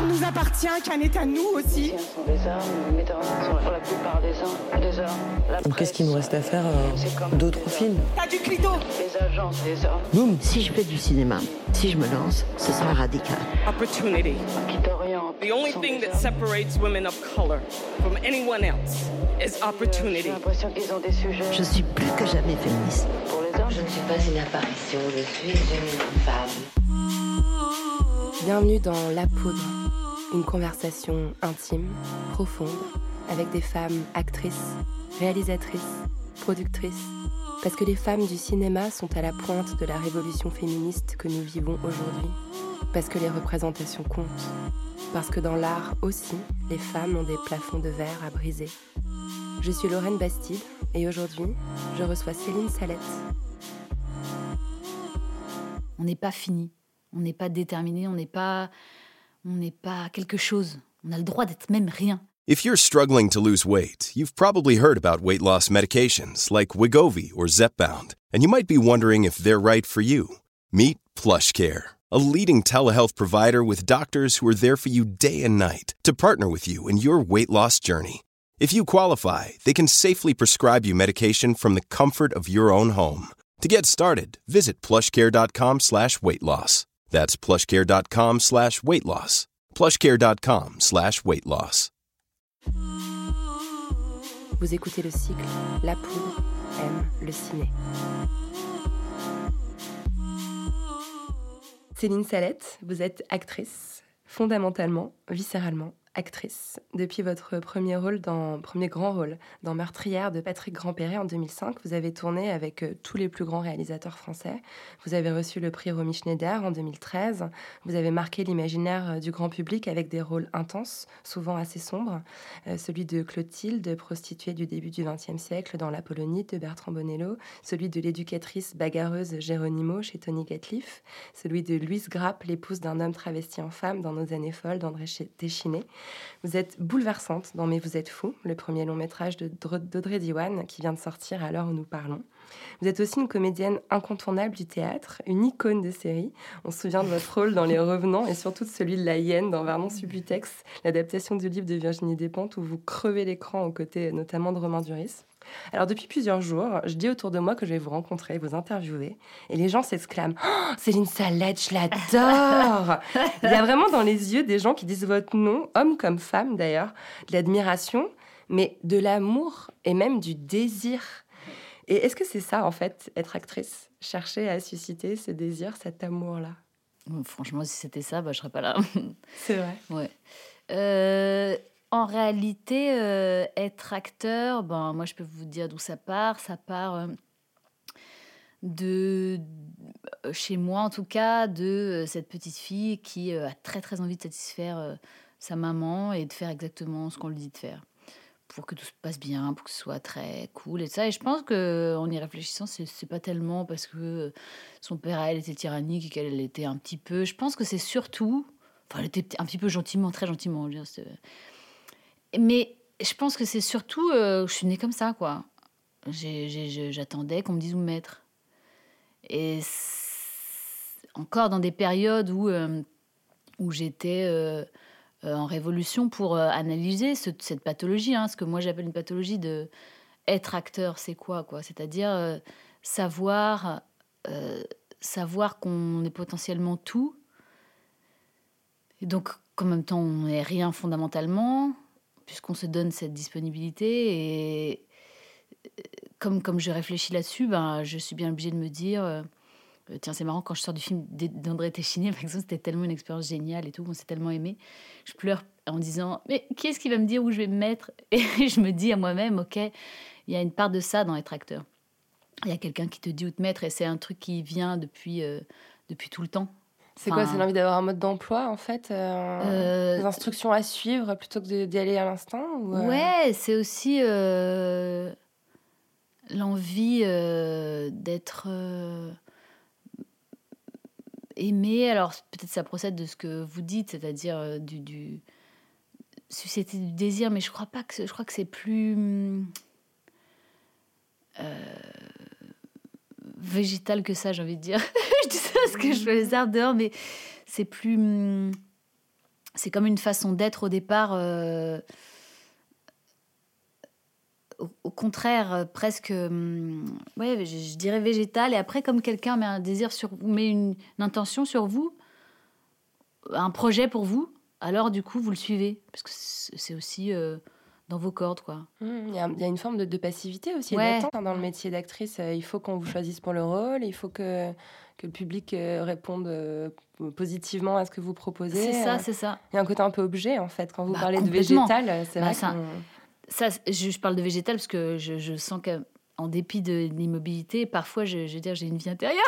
Cannes nous appartient, Cannes est à nous aussi. les Donc qu'est-ce qu'il nous reste à faire euh, D'autres films T'as du clito Les agences, des hommes Si je fais du cinéma, si je me lance, ce sera radical. Opportunity. qui t'orientent. The only thing that separates women of color from anyone else is J'ai opportunity. l'impression qu'ils ont des sujets Je suis plus que jamais féministe. pour les hommes. Je ne suis pas une apparition, je suis une femme. Bienvenue dans La Poudre, une conversation intime, profonde, avec des femmes actrices, réalisatrices, productrices, parce que les femmes du cinéma sont à la pointe de la révolution féministe que nous vivons aujourd'hui, parce que les représentations comptent, parce que dans l'art aussi, les femmes ont des plafonds de verre à briser. Je suis Lorraine Bastide et aujourd'hui, je reçois Céline Salette, On n'est pas fini, on n'est pas déterminé, on n'est pas, on n'est pas quelque chose. On a le droit d'être même rien. If you're struggling to lose weight, you've probably heard about weight loss medications like Wigovi or Zepbound, and you might be wondering if they're right for you. Meet PlushCare, a leading telehealth provider with doctors who are there for you day and night to partner with you in your weight loss journey. If you qualify, they can safely prescribe you medication from the comfort of your own home. To get started, visit plushcare.com slash weight loss. That's plushcare.com slash weight loss. plushcare.com slash weight loss. Vous écoutez le cycle La Poudre aime le ciné. Céline Salette, vous êtes actrice, fondamentalement, viscéralement actrice. Depuis votre premier rôle dans premier grand rôle dans Meurtrière de Patrick Grandperret en 2005, vous avez tourné avec euh, tous les plus grands réalisateurs français. Vous avez reçu le prix Romy Schneider en 2013. Vous avez marqué l'imaginaire euh, du grand public avec des rôles intenses, souvent assez sombres. Euh, celui de Clotilde, prostituée du début du XXe siècle dans l'Apollonite de Bertrand Bonello, celui de l'éducatrice bagarreuse Géronimo chez Tony Gatliff, celui de Louise Grappe, l'épouse d'un homme travesti en femme dans Nos années folles d'André Téchiné. Vous êtes bouleversante dans Mais vous êtes fou, le premier long métrage d'Audrey Diwan qui vient de sortir à l'heure où nous parlons. Vous êtes aussi une comédienne incontournable du théâtre, une icône de série. On se souvient de votre rôle dans Les Revenants et surtout de celui de la hyène dans Vernon Subutex, l'adaptation du livre de Virginie Despentes où vous crevez l'écran aux côtés notamment de Romain Duris. Alors depuis plusieurs jours, je dis autour de moi que je vais vous rencontrer, vous interviewer, et les gens s'exclament oh, Céline Salette, je l'adore Il y a vraiment dans les yeux des gens qui disent votre nom, homme comme femme d'ailleurs, de l'admiration, mais de l'amour et même du désir. Et est-ce que c'est ça en fait, être actrice? Chercher à susciter ce désir, cet amour-là? Franchement, si c'était ça, bah, je serais pas là. C'est vrai. ouais. Euh, en réalité, euh, être acteur, ben, moi je peux vous dire d'où ça part. Ça part euh, de, euh, chez moi en tout cas, de cette petite fille qui a très très envie de satisfaire sa maman et de faire exactement ce qu'on lui dit de faire pour que tout se passe bien, pour que ce soit très cool et ça. Et je pense que en y réfléchissant, c'est pas tellement parce que son père, elle, était tyrannique et qu'elle était un petit peu. Je pense que c'est surtout. Enfin, elle était un petit peu gentiment, très gentiment. Mais je pense que c'est surtout. euh, je suis née comme ça, quoi. J'attendais qu'on me dise où me mettre. Et encore dans des périodes où, euh, où j'étais euh, en révolution pour analyser ce- cette pathologie, hein, ce que moi j'appelle une pathologie de être acteur, c'est quoi, quoi C'est-à-dire savoir, savoir qu'on est potentiellement tout, et donc qu'en même temps on n'est rien fondamentalement, puisqu'on se donne cette disponibilité. Et comme, comme je réfléchis là-dessus, ben, je suis bien obligée de me dire, euh, tiens c'est marrant, quand je sors du film d'André Téchiné, par exemple, c'était tellement une expérience géniale et tout, on s'est tellement aimé, je pleure en disant, mais qui est-ce qui va me dire où je vais me mettre Et je me dis à moi-même, ok, il y a une part de ça dans être acteur. Il y a quelqu'un qui te dit où te mettre et c'est un truc qui vient depuis, euh, depuis tout le temps. C'est quoi C'est l'envie d'avoir un mode d'emploi, en fait euh, Des instructions à suivre plutôt que d'y aller à l'instant ou, euh Ouais, c'est aussi euh, l'envie d'être aimé. Alors, peut-être ça procède de ce que vous dites, c'est-à-dire du, du susciter du désir, mais je crois pas que je crois que c'est plus végétal que ça, j'ai envie de dire. je dis ça parce que je fais les arbres dehors, mais c'est plus. Hmm, c'est comme une façon d'être au départ. Euh, au, contraire, euh, presque. Hmm, ouais, je, dirais végétal. Et après, comme quelqu'un met un désir sur vous, met une, intention sur vous, un projet pour vous, alors du coup, vous le suivez. Parce que c'est aussi. Euh, dans vos cordes, quoi. Mmh, il y, a une forme de, passivité aussi, ouais. Hein, dans le métier d'actrice. Euh, il faut qu'on vous choisisse pour le rôle, il faut que, que le public euh, réponde euh, positivement à ce que vous proposez. C'est ça, c'est ça. Il y a un côté un peu objet, en fait. Quand vous bah, parlez de végétal, c'est bah, vrai ça, ça, je, parle de végétal parce que je, je sens qu'en dépit de l'immobilité, parfois, je, je veux dire, j'ai une vie intérieure.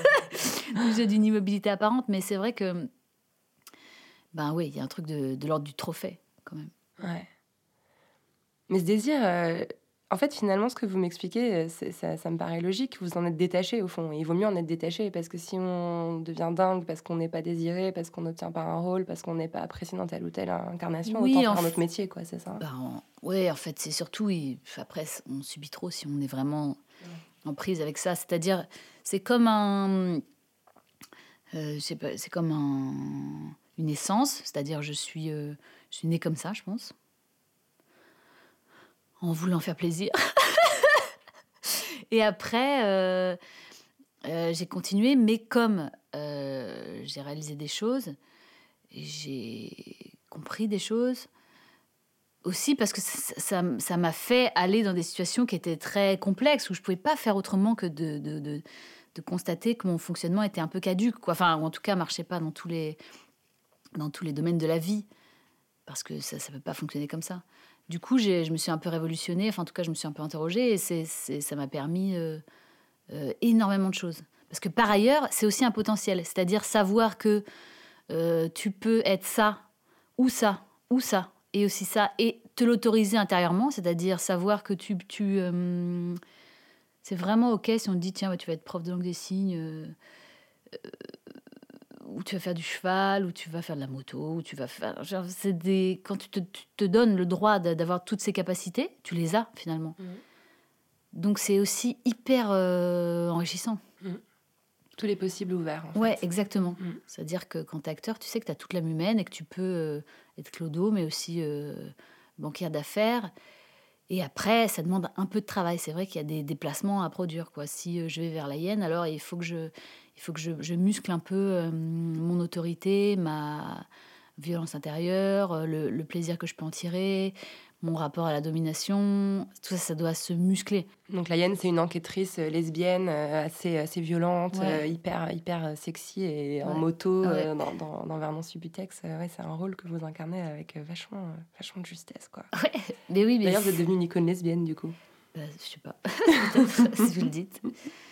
j'ai d'une immobilité apparente, mais c'est vrai que... Ben oui, il y a un truc de, de l'ordre du trophée, quand même. Ouais. Mais ce désir, euh, en fait, finalement, ce que vous m'expliquez, euh, ça, ça, me paraît logique. Vous en êtes détaché, au fond. il vaut mieux en être détaché, parce que si on devient dingue, parce qu'on n'est pas désiré, parce qu'on n'obtient pas un rôle, parce qu'on n'est pas apprécié dans telle ou telle incarnation, oui, autant faire notre métier, quoi, c'est ça? Oui, en fait, c'est surtout... Après, on subit trop si on est vraiment en prise avec ça. C'est-à-dire, c'est comme un... Euh, c'est comme un, une essence, c'est-à-dire je suis, euh, je suis née comme ça, je pense en voulant faire plaisir. et après, euh, euh, j'ai continué, mais comme euh, j'ai réalisé des choses, j'ai compris des choses, aussi parce que ça m'a ça, fait aller dans des situations qui étaient très complexes, où je ne pouvais pas faire autrement que de, de, de, constater que mon fonctionnement était un peu caduque, quoi. Enfin, ou en tout cas, marchait pas dans tous les, dans tous les domaines de la vie, parce que ça ne peut pas fonctionner comme ça du coup, je me suis un peu révolutionnée, enfin en tout cas, je me suis un peu interrogée et ça m'a permis euh, euh, énormément de choses. Parce que par ailleurs, c'est aussi un potentiel, c'est-à-dire savoir que euh, tu peux être ça, ou ça, ou ça, et aussi ça, et te l'autoriser intérieurement, c'est-à-dire savoir que tu c'est vraiment OK si on te dit, tiens, tu vas être prof de langue des signes où tu vas faire du cheval, où tu vas faire de la moto, où tu vas faire. c'est des quand tu te, donnes le droit d'avoir toutes ces capacités, tu les as finalement. Mmh. Donc c'est aussi hyper euh, enrichissant. Mmh. Tous les possibles ouverts. En ouais, exactement. Mmh. C'est-à-dire que quand tu es acteur, tu sais que tu as toute l'âme humaine et que tu peux euh, être clodo, mais aussi euh, banquière d'affaires. Et après, ça demande un peu de travail. C'est vrai qu'il y a des déplacements à produire. Quoi. Si je vais vers la Hyène, alors il faut que je, il faut que je, muscle un peu euh, mon autorité, ma violence intérieure, euh, le, plaisir que je peux en tirer, mon rapport à la domination. Tout ça, ça doit se muscler. Donc la Hyène, c'est une enquêtrice euh, lesbienne assez, assez violente, hyper, hyper sexy et en moto dans, dans, dans, Vernon Subutex. ouais, c'est un rôle que vous incarnez avec vachement, vachement de justesse. Quoi. Ouais, mais oui. Mais D'ailleurs, vous êtes devenue une icône lesbienne du coup. Bah, je sais pas, si vous le dites.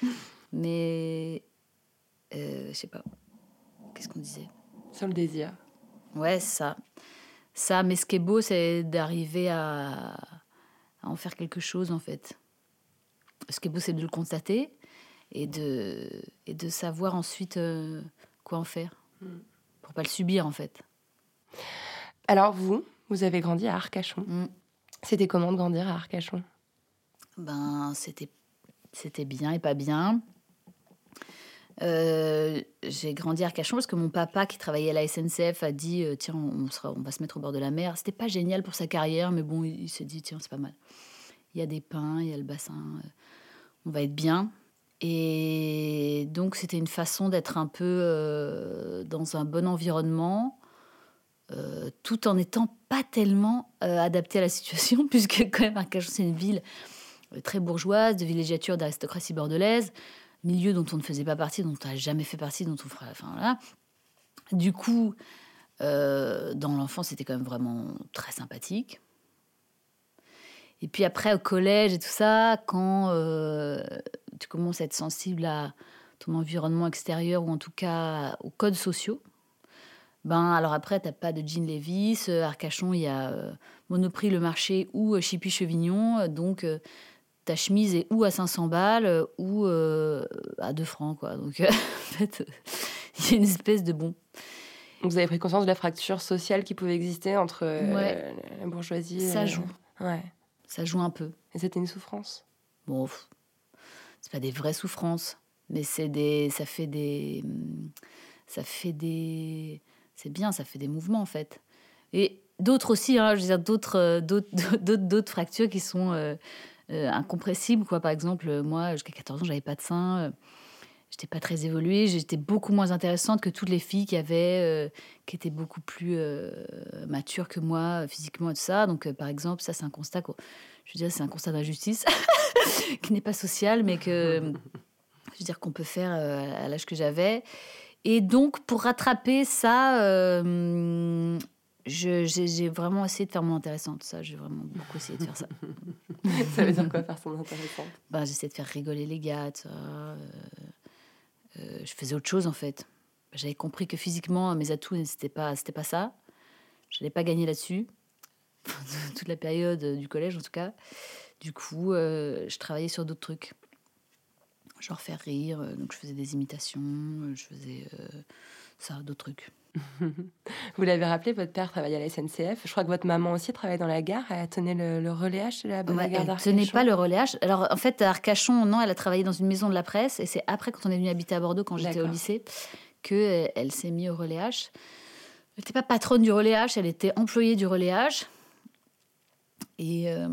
Mais euh, je sais pas. Qu'est-ce qu'on disait? Sur le désir. Ouais, ça. Ça, mais ce qui est beau, c'est d'arriver à... en faire quelque chose, en fait. Ce qui est beau, c'est de le constater et de, et de savoir ensuite euh, quoi en faire. Mm. Pour pas le subir, en fait. Alors, vous, vous avez grandi à Arcachon. Mm. C'était comment de grandir à Arcachon? Ben, c'était, c'était bien et pas bien. Euh, j'ai grandi à Arcachon parce que mon papa, qui travaillait à la SNCF, a dit euh, Tiens, on, va se mettre au bord de la mer. C'était pas génial pour sa carrière, mais bon, il, s'est dit Tiens, c'est pas mal. Il y a des pins, il y a le bassin, euh, on va être bien. Et donc, c'était une façon d'être un peu dans un bon environnement, tout en n'étant pas tellement adapté à la situation, puisque, quand même, Arcachon, c'est une ville très bourgeoise, de villégiature d'aristocratie bordelaise milieu dont on ne faisait pas partie, dont on n'a jamais fait partie, dont on fera. Enfin, voilà. Du coup, euh, dans l'enfance, c'était quand même vraiment très sympathique. Et puis après, au collège et tout ça, quand euh, tu commences à être sensible à ton environnement extérieur ou en tout cas aux codes sociaux. Ben, alors après, t'as pas de jean Levis. euh, Arcachon, il y a Monoprix, le marché ou Chippy Chevignon. Donc, ta chemise est ou à 500 balles euh, ou euh, à 2 francs. Quoi. Donc, euh, en fait, il y a une espèce de bon. Vous avez pris conscience de la fracture sociale qui pouvait exister entre euh, Ouais. la bourgeoisie Ça joue. Ouais. Ça joue un peu. Et c'était une souffrance? Bon, c'est pas des vraies souffrances, mais c'est des, ça fait des, hum, ça fait des, c'est bien, ça fait des mouvements en fait. Et d'autres aussi, hein, je veux dire d'autres, d'autres, d'autres, d'autres fractures qui sont euh, euh, incompressibles quoi. Par exemple, moi, jusqu'à 14 ans, j'avais pas de sein. euh, J'étais pas très évoluée, j'étais beaucoup moins intéressante que toutes les filles qui avaient, euh, qui étaient beaucoup plus matures que moi physiquement et tout ça. Donc, par exemple, ça c'est un constat, qu'au- je veux dire, c'est un constat d'injustice qui n'est pas social, mais que je veux dire qu'on peut faire à l'âge que j'avais. Et donc, pour rattraper ça, j'ai vraiment essayé de faire mon intéressante. Ça, j'ai vraiment beaucoup essayé de faire ça. ça veut dire quoi faire son intéressante Ben, j'essayais de faire rigoler les gars. Euh, euh, je faisais autre chose en fait. J'avais compris que physiquement, mes atouts, c'était pas, c'était pas ça. Je n'allais pas gagner là-dessus. Toute la période du collège, en tout cas. Du coup, euh, je travaillais sur d'autres trucs. Genre faire rire. Donc, je faisais des imitations. Je faisais ça, d'autres trucs. Vous l'avez rappelé, votre père travaillait à la SNCF. Je crois que votre maman aussi travaillait dans la gare. Elle tenait le, le relais H de la, de la Ouais, gare elle tenait pas le relais H. Alors, en fait, à Arcachon, non, elle a travaillé dans une maison de la presse. Et c'est après, quand on est venu habiter à Bordeaux, quand j'étais au lycée, qu'elle elle s'est mise au relais H. Elle n'était pas patronne du relais H, elle était employée du relais H. Et euh,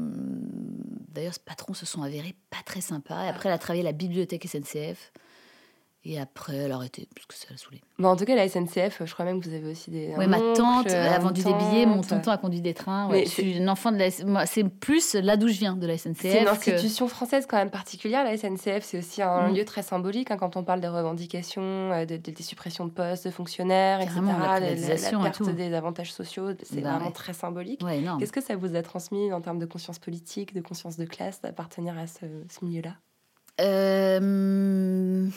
d'ailleurs, ce patron se sont avérés pas très sympas. Et après, elle a travaillé à la bibliothèque SNCF. Et après, elle a arrêté, parce que ça l'a saoulée. Bon, en tout cas, la SNCF, je crois même que vous avez aussi des. Un ma tante, a une vendu des billets, mon tonton a conduit des trains. Ouais, je suis une enfant de la C'est plus là d'où je viens, de la SNCF. C'est une que- institution française quand même particulière, la SNCF. C'est aussi un Mm. lieu très symbolique hein, quand on parle des revendications, euh, de- de- des suppressions de postes, de fonctionnaires, Carrément, etc. la la- la, privatisation et perte des avantages sociaux, c'est Bah vraiment ouais. très symbolique. Ouais. Qu'est-ce que ça vous a transmis en termes de conscience politique, de conscience de classe, d'appartenir à ce, ce milieu-là? Euh,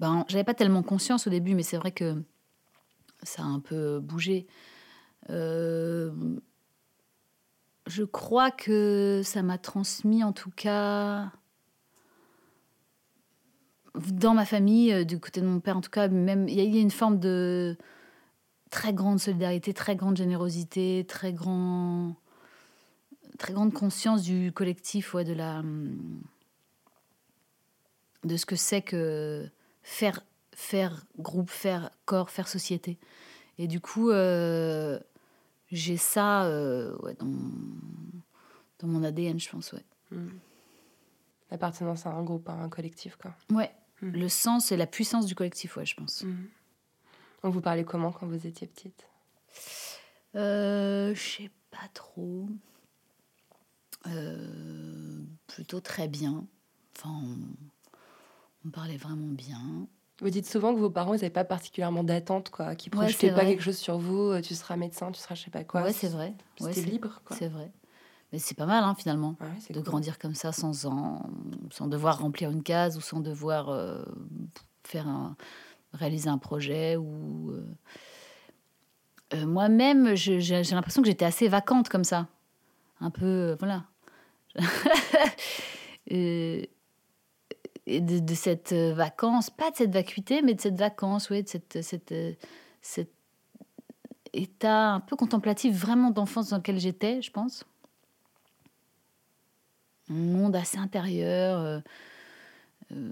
ben, j'avais pas tellement conscience au début, mais c'est vrai que ça a un peu bougé. Euh, je crois que ça m'a transmis, en tout cas, dans ma famille, euh, du côté de mon père, en tout cas, même il y, a- une forme de très grande solidarité, très grande générosité, très grand, très grande conscience du collectif, ouais, de la de ce que c'est que faire, faire groupe, faire corps, faire société. Et du coup, euh, j'ai ça euh, ouais, dans, dans mon ADN, je pense. Ouais. Mm. L'appartenance à un groupe, à un collectif, quoi. ouais. Mm. Le sens et la puissance du collectif, ouais, je pense. On vous parlait comment quand vous étiez petite? Euh, je sais pas trop. Euh, plutôt très bien. Enfin, on, on parlait vraiment bien. Vous dites souvent que vos parents, n'avaient pas particulièrement d'attente, quoi, qui Ouais, projetaient c'est pas vrai. quelque chose sur vous. euh, Tu seras médecin, tu seras je sais pas quoi. ouais, c'est vrai. Ouais, C'était c'est- libre, quoi. C'est vrai. Mais c'est pas mal, hein, finalement, Ouais, de cool. grandir comme ça, sans, en- sans devoir remplir une case ou sans devoir euh, faire un, réaliser un projet. ou euh. Euh, Moi-même, j'ai l'impression que j'étais assez vacante comme ça. Un peu, voilà. Euh, de, cette euh, vacance, pas de cette vacuité, mais de cette vacance, oui, de cette, euh, cet état un peu contemplatif, vraiment d'enfance dans lequel j'étais, je pense. Un monde assez intérieur. euh, euh,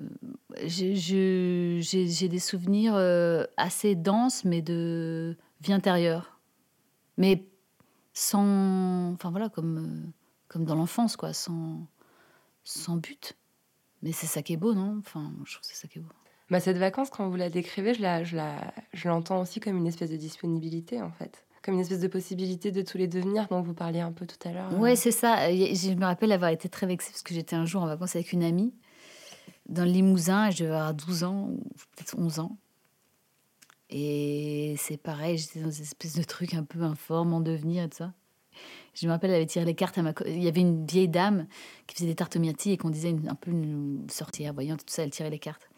j'ai- des souvenirs euh, assez denses, mais de vie intérieure. Mais sans. Enfin voilà, comme, euh, dans l'enfance, quoi, sans but. Mais c'est ça qui est beau, non? Enfin, je trouve que c'est ça qui est beau. Bah, cette vacance, quand vous la décrivez, je la, je la, je l'entends aussi comme une espèce de disponibilité, en fait. Comme une espèce de possibilité de tous les devenirs dont vous parliez un peu tout à l'heure. Ouais, c'est ça. Je me rappelle avoir été très vexée parce que j'étais un jour en vacances avec une amie dans le Limousin je devais avoir 12 ans ou peut-être 11 ans. Et c'est pareil, j'étais dans une espèce de truc un peu informe, en devenir et tout ça. Je me rappelle, elle avait tiré les cartes à ma. Il y avait une vieille dame qui faisait des tartes myrtilles et qu'on disait un peu une sorcière voyante, tout ça, elle tirait les cartes.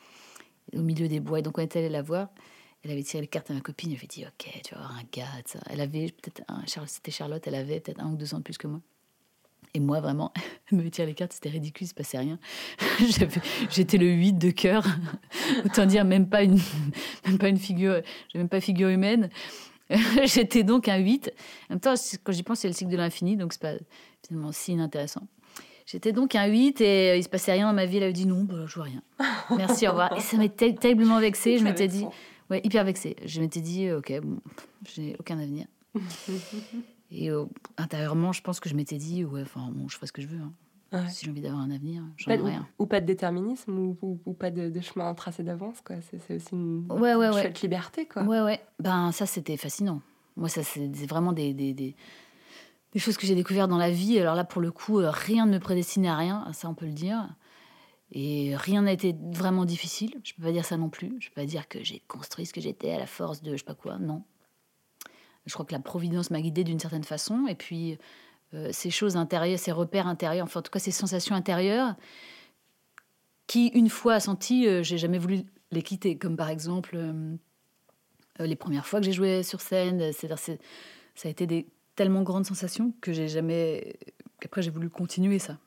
au milieu des bois. Et donc on est allé la voir. Elle avait tiré les cartes à ma copine. Elle avait dit Ok, tu vas avoir un gars. Elle avait peut-être un. C'était Charlotte, elle avait peut-être un ou deux ans de plus que moi. Et moi, vraiment, me tirer les cartes, c'était ridicule, il se passait rien. J'étais le 8 de cœur. Autant dire, même pas une, même pas une figure, même pas figure humaine. J'étais donc un 8. En même temps, quand j'y pense, c'est le cycle de l'infini, donc c'est pas finalement si inintéressant. J'étais donc un 8 et il se passait rien dans ma vie. Elle avait dit non, bah, je vois rien. Merci, au revoir. Et ça m'était terriblement vexée. Je m'étais dit, ouais, hyper vexée. Je m'étais dit, ok, bon, je n'ai aucun avenir. et euh, intérieurement, je pense que je m'étais dit, ouais, enfin, bon, je ferai ce que je veux. Hein. Si j'ai envie d'avoir un avenir, j'en ai rien. Ou, pas de déterminisme, ou, ou, pas de, de, chemin tracé d'avance, quoi. C'est aussi une, ouais, ouais, ouais. liberté, quoi. Ouais, ouais. Ben, ça, c'était fascinant. Moi, ça, c'est vraiment des, des, des, des choses que j'ai découvertes dans la vie. Alors là, pour le coup, euh, rien ne me prédestinait à rien, ça, on peut le dire. Et rien n'a été vraiment difficile. Je peux pas dire ça non plus. Je peux pas dire que j'ai construit ce que j'étais à la force de je sais pas quoi. Non. Je crois que la providence m'a guidée d'une certaine façon. Et puis, euh, ces choses intérieures, ces repères intérieurs, enfin, en tout cas, ces sensations intérieures, qui, une fois senties, euh, j'ai jamais voulu les quitter. Comme par exemple, euh, les premières fois que j'ai joué sur scène. C'est-à-dire, ça a été des tellement grandes sensations que j'ai jamais. qu'après, j'ai voulu continuer ça.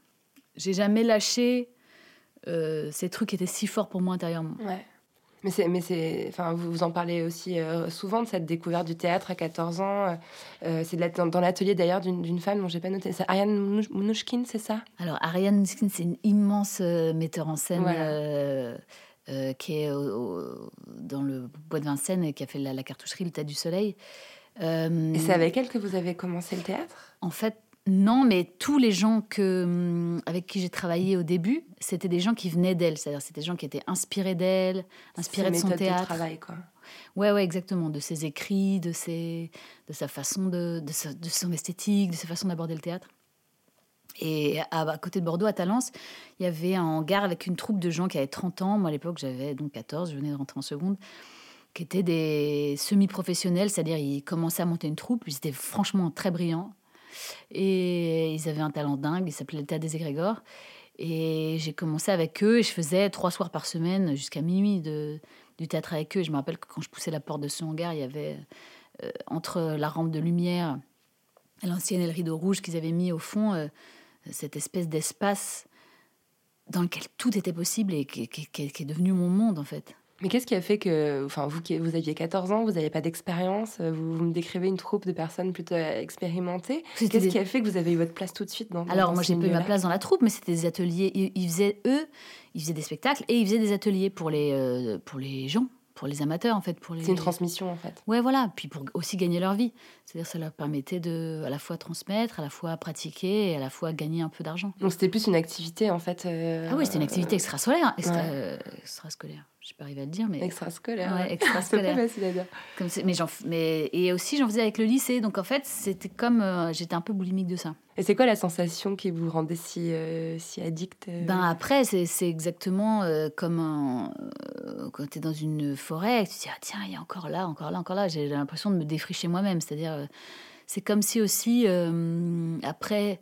J'ai jamais lâché ces trucs qui étaient si forts pour moi intérieurement. Mais c'est, mais c'est, enfin, vous, vous en parlez aussi euh, souvent de cette découverte du théâtre à 14 ans. Euh, euh, c'est dans, dans, l'atelier d'ailleurs d'une, femme dont j'ai pas noté. C'est Ariane Mnouchkine, c'est ça? Alors Ariane Mnouchkine, c'est une immense metteur en scène. qui est dans le bois de Vincennes et qui a fait la, cartoucherie Le Tas du Soleil. et c'est avec elle que vous avez commencé le théâtre? En fait, non, mais tous les gens que, hum, avec qui j'ai travaillé au début, c'était des gens qui venaient d'elle. C'est-à-dire, c'était des gens qui étaient inspirés d'elle, inspirés de son théâtre. De travail, quoi. Ouais, ouais, exactement. De ses écrits, de, ses, de sa façon de, de, son esthétique, de sa façon d'aborder le théâtre. Et à, côté de Bordeaux, à Talence, il y avait un hangar avec une troupe de gens qui avaient 30 ans. Moi, à l'époque, j'avais donc 14, je venais de rentrer en seconde qui étaient des semi-professionnels, c'est-à-dire ils commençaient à monter une troupe, ils étaient franchement très brillants, et ils avaient un talent dingue, il s'appelait le Théâtre des Égrégores. Et j'ai commencé avec eux et je faisais trois soirs par semaine jusqu'à minuit du théâtre avec eux. Je me rappelle que quand je poussais la porte de ce hangar, il y avait euh, entre la rampe de lumière l'ancienne et le rideau rouge qu'ils avaient mis au fond, euh, cette espèce d'espace dans lequel tout était possible et qui, est devenu mon monde en fait. Mais qu'est-ce qui a fait que, enfin, vous vous aviez 14 ans, vous n'aviez pas d'expérience, euh, vous, me décrivez une troupe de personnes plutôt expérimentées. Qu'est-ce qui a fait que vous avez eu votre place tout de suite dans Alors, dans moi, j'ai pas eu ma place dans la troupe, mais c'était des ateliers. Ils, faisaient, eux, ils faisaient des spectacles et ils faisaient des ateliers pour les, euh, pour les gens pour les amateurs en fait pour les c'est une transmission en fait. Ouais voilà puis pour aussi gagner leur vie. C'est-à-dire ça leur permettait de à la fois transmettre à la fois pratiquer et à la fois gagner un peu d'argent. Donc c'était plus une activité en fait euh, ah oui c'était une activité extrascolaire extra, euh, extrascolaire je sais pas arriver à le dire mais extrascolaire ouais, extrascolaire. facile à dire. Comme mais j'en mais et aussi j'en faisais avec le lycée. Donc en fait c'était comme euh, j'étais un peu boulimique de ça. Et c'est quoi la sensation qui vous rendait si, euh, si addict euh Ben après, c'est exactement euh, comme quand tu es dans une forêt, tu te dis, ah, tiens, il y a encore là, encore là, encore là. J'ai l'impression de me défricher moi-même. C'est-à-dire, c'est comme si aussi, après,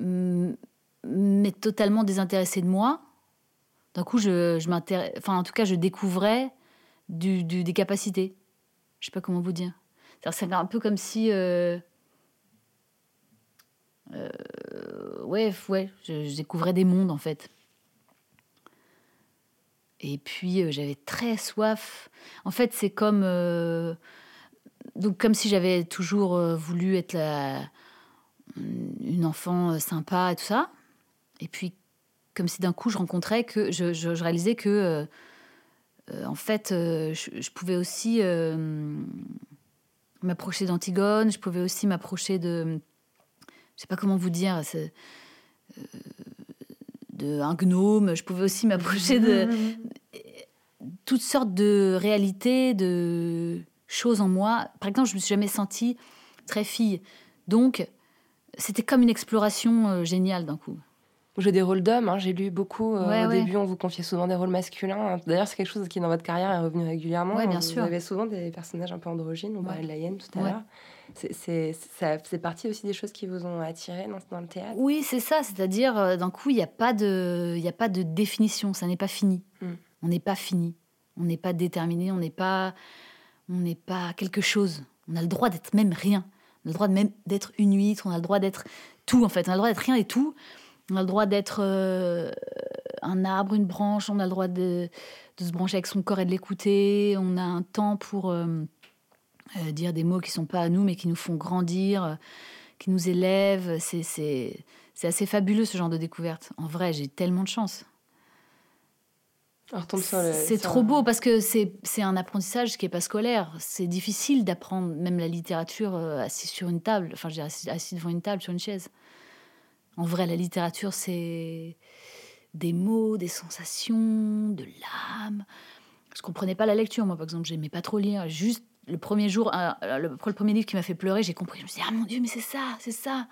m'être totalement désintéressé de moi, d'un coup, je, je enfin, en tout cas, je découvrais du, des capacités. Je sais pas comment vous dire. C'est un peu comme si euh, ouais, ouais, je, découvrais des mondes en fait. Et puis euh, j'avais très soif. En fait, c'est comme euh, donc comme si j'avais toujours voulu être la, une enfant sympa et tout ça. Et puis comme si d'un coup je rencontrais que je, je, réalisais que en fait je, je, pouvais aussi m'approcher d'Antigone, je pouvais aussi m'approcher de je sais pas comment vous dire, c'est, euh, de un gnome. Je pouvais aussi m'approcher de toutes sortes de réalités, de choses en moi. Par exemple, je me suis jamais sentie très fille, donc c'était comme une exploration euh, géniale d'un coup. J'ai des rôles d'hommes, hein, j'ai lu beaucoup. Euh, au début, on vous confiait souvent des rôles masculins. D'ailleurs, c'est quelque chose qui, dans votre carrière, est revenu régulièrement. Ouais, bien vous sûr. avez souvent des personnages un peu androgynes, on parlait de la hyène tout à l'heure. C'est partie aussi des choses qui vous ont attiré dans, dans le théâtre? Oui, c'est ça. C'est-à-dire, euh, d'un coup, il n'y a, pas de, a pas de définition. Ça n'est pas fini. Hmm. On n'est pas fini. On n'est pas déterminé, on n'est pas, on n'est pas quelque chose. On a le droit d'être même rien. On a le droit de même d'être une huître. On a le droit d'être tout en fait. On a le droit d'être rien et tout. On a le droit d'être euh, un arbre, une branche. On a le droit de, de, se brancher avec son corps et de l'écouter. On a un temps pour euh, euh, dire des mots qui sont pas à nous mais qui nous font grandir, qui nous élèvent. C'est assez fabuleux ce genre de découverte. En vrai, j'ai tellement de chance. C'est trop beau parce que c'est un apprentissage qui n'est pas scolaire. C'est difficile d'apprendre même la littérature assis sur une table, enfin, assis, devant une table, sur une chaise. En vrai, la littérature, c'est des mots, des sensations, de l'âme. Je comprenais pas la lecture, moi, par exemple. J'aimais pas trop lire. Juste le premier jour, euh, le, le premier livre qui m'a fait pleurer, j'ai compris. Je me suis dit, ah mon Dieu, mais c'est ça, c'est ça.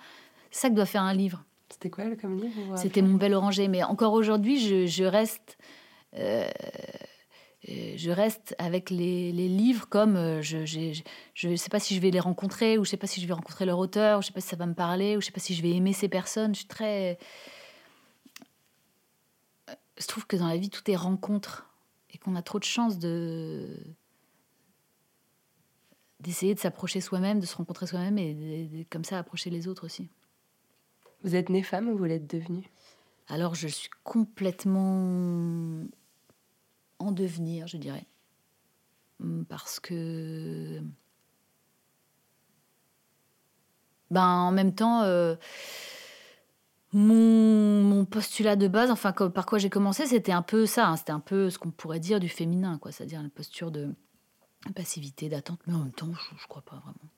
C'est ça que doit faire un livre. C'était quoi comme livre C'était Mon bel oranger. Mais encore aujourd'hui, je, je reste euh, euh, je reste avec les, livres comme euh, je ne sais pas si je vais les rencontrer ou je sais pas si je vais rencontrer leur auteur ou je sais pas si ça va me parler ou je sais pas si je vais aimer ces personnes. Je suis très je trouve que dans la vie tout est rencontre et qu'on a trop de chance de d'essayer de s'approcher soi-même, de se rencontrer soi-même et de, comme ça approcher les autres aussi. Vous êtes née femme ou vous l'êtes devenue? Alors je suis complètement en devenir, je dirais. Hum, parce que. Ben, en même temps, euh, mon, postulat de base, enfin, par quoi j'ai commencé, c'était un peu ça. Hein, c'était un peu ce qu'on pourrait dire du féminin, quoi. C'est-à-dire la posture de passivité, d'attente. Mais en même temps, je crois pas vraiment.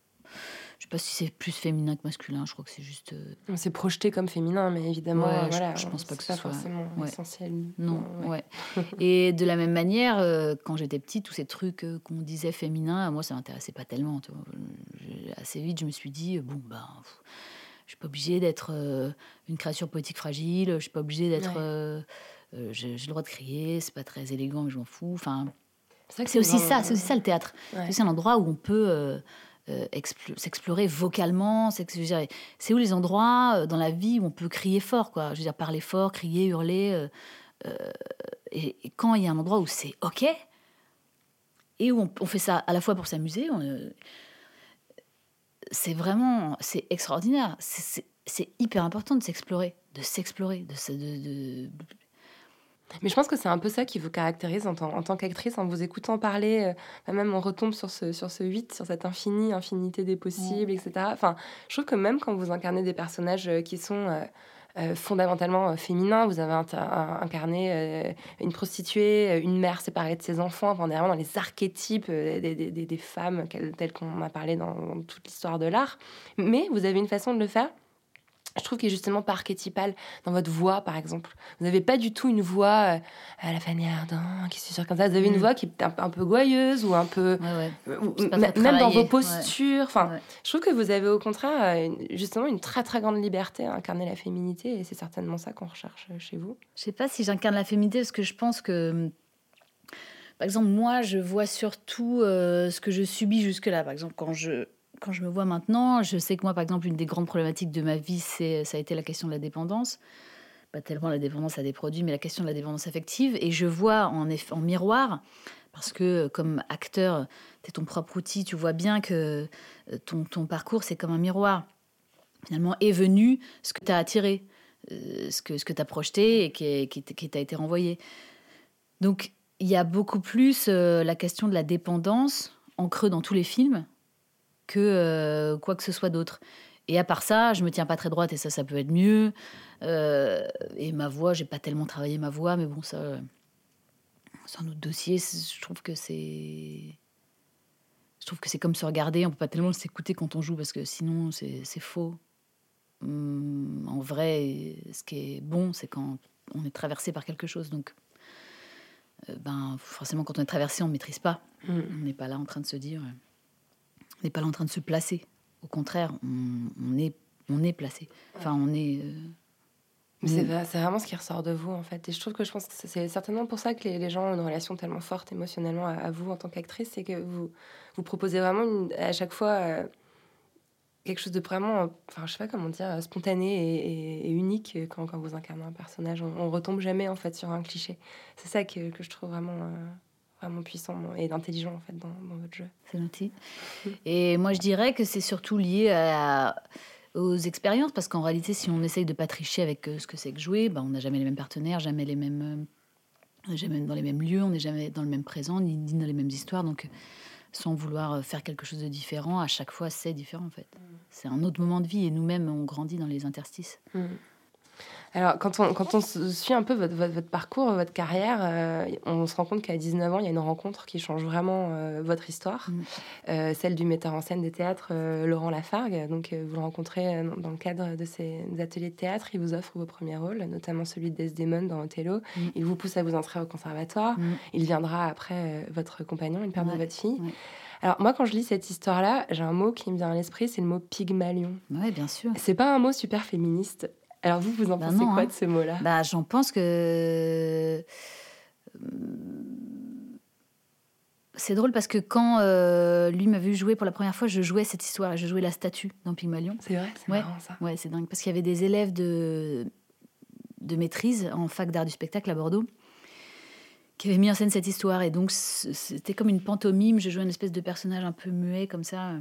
Je sais pas si c'est plus féminin que masculin, je crois que c'est juste. Euh, c'est projeté comme féminin, mais évidemment, voilà, je, pense pas que ce soit forcément essentiel. Non, ouais. Et de la même manière, euh, quand j'étais petite, tous ces trucs euh, qu'on disait féminin, moi ça m'intéressait pas tellement. Assez vite, je me suis dit, bon, ben. je suis pas obligée d'être une créature poétique fragile, je suis pas obligée d'être. j'ai le droit de crier, c'est pas très élégant, mais je m'en fous. Enfin, c'est aussi ça, c'est aussi ça le théâtre. C'est un endroit où on peut euh, s'explorer vocalement. C'est où les endroits euh, dans la vie où on peut crier fort, quoi? Je veux dire, parler fort, crier, hurler. Euh, et, quand il y a un endroit où c'est OK, et où on, fait ça à la fois pour s'amuser, c'est vraiment, c'est extraordinaire. C'est hyper important de s'explorer, de s'explorer, de, de, mais je pense que c'est un peu ça qui vous caractérise en, en tant qu'actrice, en vous écoutant parler. Euh, même on retombe sur ce, sur ce 8, sur cette infini, infinité des possibles, etc. Enfin, je trouve que même quand vous incarnez des personnages euh, qui sont euh, fondamentalement féminins, vous avez incarné une prostituée, une mère séparée de ses enfants. Enfin, on est vraiment dans les archétypes des, des, des, femmes telles qu'on a parlé dans, dans toute l'histoire de l'art. Mais vous avez une façon de le faire je trouve qu'il est justement pas archétypal dans votre voix, par exemple. Vous n'avez pas du tout une voix euh, à la Fanny Ardant, qui se comme ça. Vous avez une mm. voix qui est un, peu gouailleuse ou un peu. même dans vos postures. Enfin, Je trouve que vous avez au contraire euh, justement une très très grande liberté à incarner la féminité et c'est certainement ça qu'on recherche euh, chez vous. Je sais pas si j'incarne la féminité parce que je pense que. Par exemple, moi, je vois surtout ce que je subis jusque-là. Par exemple, quand je quand je me vois maintenant, je sais que moi, par exemple, une des grandes problématiques de ma vie, c'est, ça a été la question de la dépendance. Pas tellement la dépendance à des produits, mais la question de la dépendance affective. Et je vois en, miroir, parce que comme acteur, tu es ton propre outil, tu vois bien que euh, ton, parcours, c'est comme un miroir. Finalement, est venu ce que tu as attiré, euh, ce que, ce que tu as projeté et qui, qui, qui t'a été renvoyé. Donc, il y a beaucoup plus euh, la question de la dépendance en creux dans tous les films que euh, quoi que ce soit d'autre. Et à part ça, je me tiens pas très droite et ça, ça peut être mieux. Euh, et ma voix, j'ai pas tellement travaillé ma voix, mais bon, ça, c'est un autre dossier. Je trouve que c'est. Je trouve que c'est comme se regarder, on peut pas tellement s'écouter quand on joue parce que sinon c'est faux. Hum, en vrai, ce qui est bon, c'est quand on est traversé par quelque chose. Donc, euh, ben, forcément, quand on est traversé, on ne maîtrise pas. Mmh. On n'est pas là en train de se dire on n'est pas là en train de se placer. Au contraire, on, est, on est placé. Enfin, on est. Euh, c'est vraiment ce qui ressort de vous, en fait. Et je trouve que je pense que c'est certainement pour ça que les, gens ont une relation tellement forte émotionnellement à, vous en tant qu'actrice. C'est que vous, vous proposez vraiment à chaque fois euh, quelque chose de vraiment, enfin, je sais pas comment dire, spontané et, unique quand, quand, vous incarnez un personnage. On, on, retombe jamais, en fait, sur un cliché. C'est ça que, que, je trouve vraiment. Euh, vraiment puissant et intelligent en fait dans, votre jeu. C'est gentil. Et moi, je dirais que c'est surtout lié aux expériences, parce qu'en réalité, si on essaye de pas tricher avec ce que c'est que jouer, ben, on n'a jamais les mêmes partenaires, jamais les mêmes, jamais dans les mêmes lieux, on n'est jamais dans le même présent, ni, dans les mêmes histoires. Donc, sans vouloir faire quelque chose de différent, à chaque fois, c'est différent en fait. Mm. C'est un autre moment de vie et nous-mêmes, on grandit dans les interstices. Mm. Alors, quand on, quand on suit un peu votre, votre, parcours, votre carrière, euh, on se rend compte qu'à 19 ans, il y a une rencontre qui change vraiment euh, votre histoire, mm. euh, celle du metteur en scène des théâtres, Laurent Lafargue. Donc, vous le rencontrez dans le cadre de ces ateliers de théâtre. Il vous offre vos premiers rôles, notamment celui de Desdemone dans Othello. Mm. Il vous pousse à vous inscrire au conservatoire. Mm. Il viendra après votre compagnon, une père de votre fille. Alors moi, quand je lis cette histoire-là, j'ai un mot qui me vient à l'esprit, c'est le mot pygmalion. Oui, bien sûr. C'est pas un mot super féministe. Alors vous, vous en bah pensez quoi hein. de ce mot-là bah, J'en pense que... Euh, c'est drôle parce que quand euh, lui m'a vu jouer pour la première fois, je jouais cette histoire, je jouais la statue dans Pygmalion. C'est vrai, c'est marrant ça. Ouais, c'est dingue. Parce qu'il y avait des élèves de, de maîtrise en fac d'art du spectacle à Bordeaux qui avaient mis en scène cette histoire. Et donc c'était comme une pantomime, je jouais une espèce de personnage un peu muet comme ça,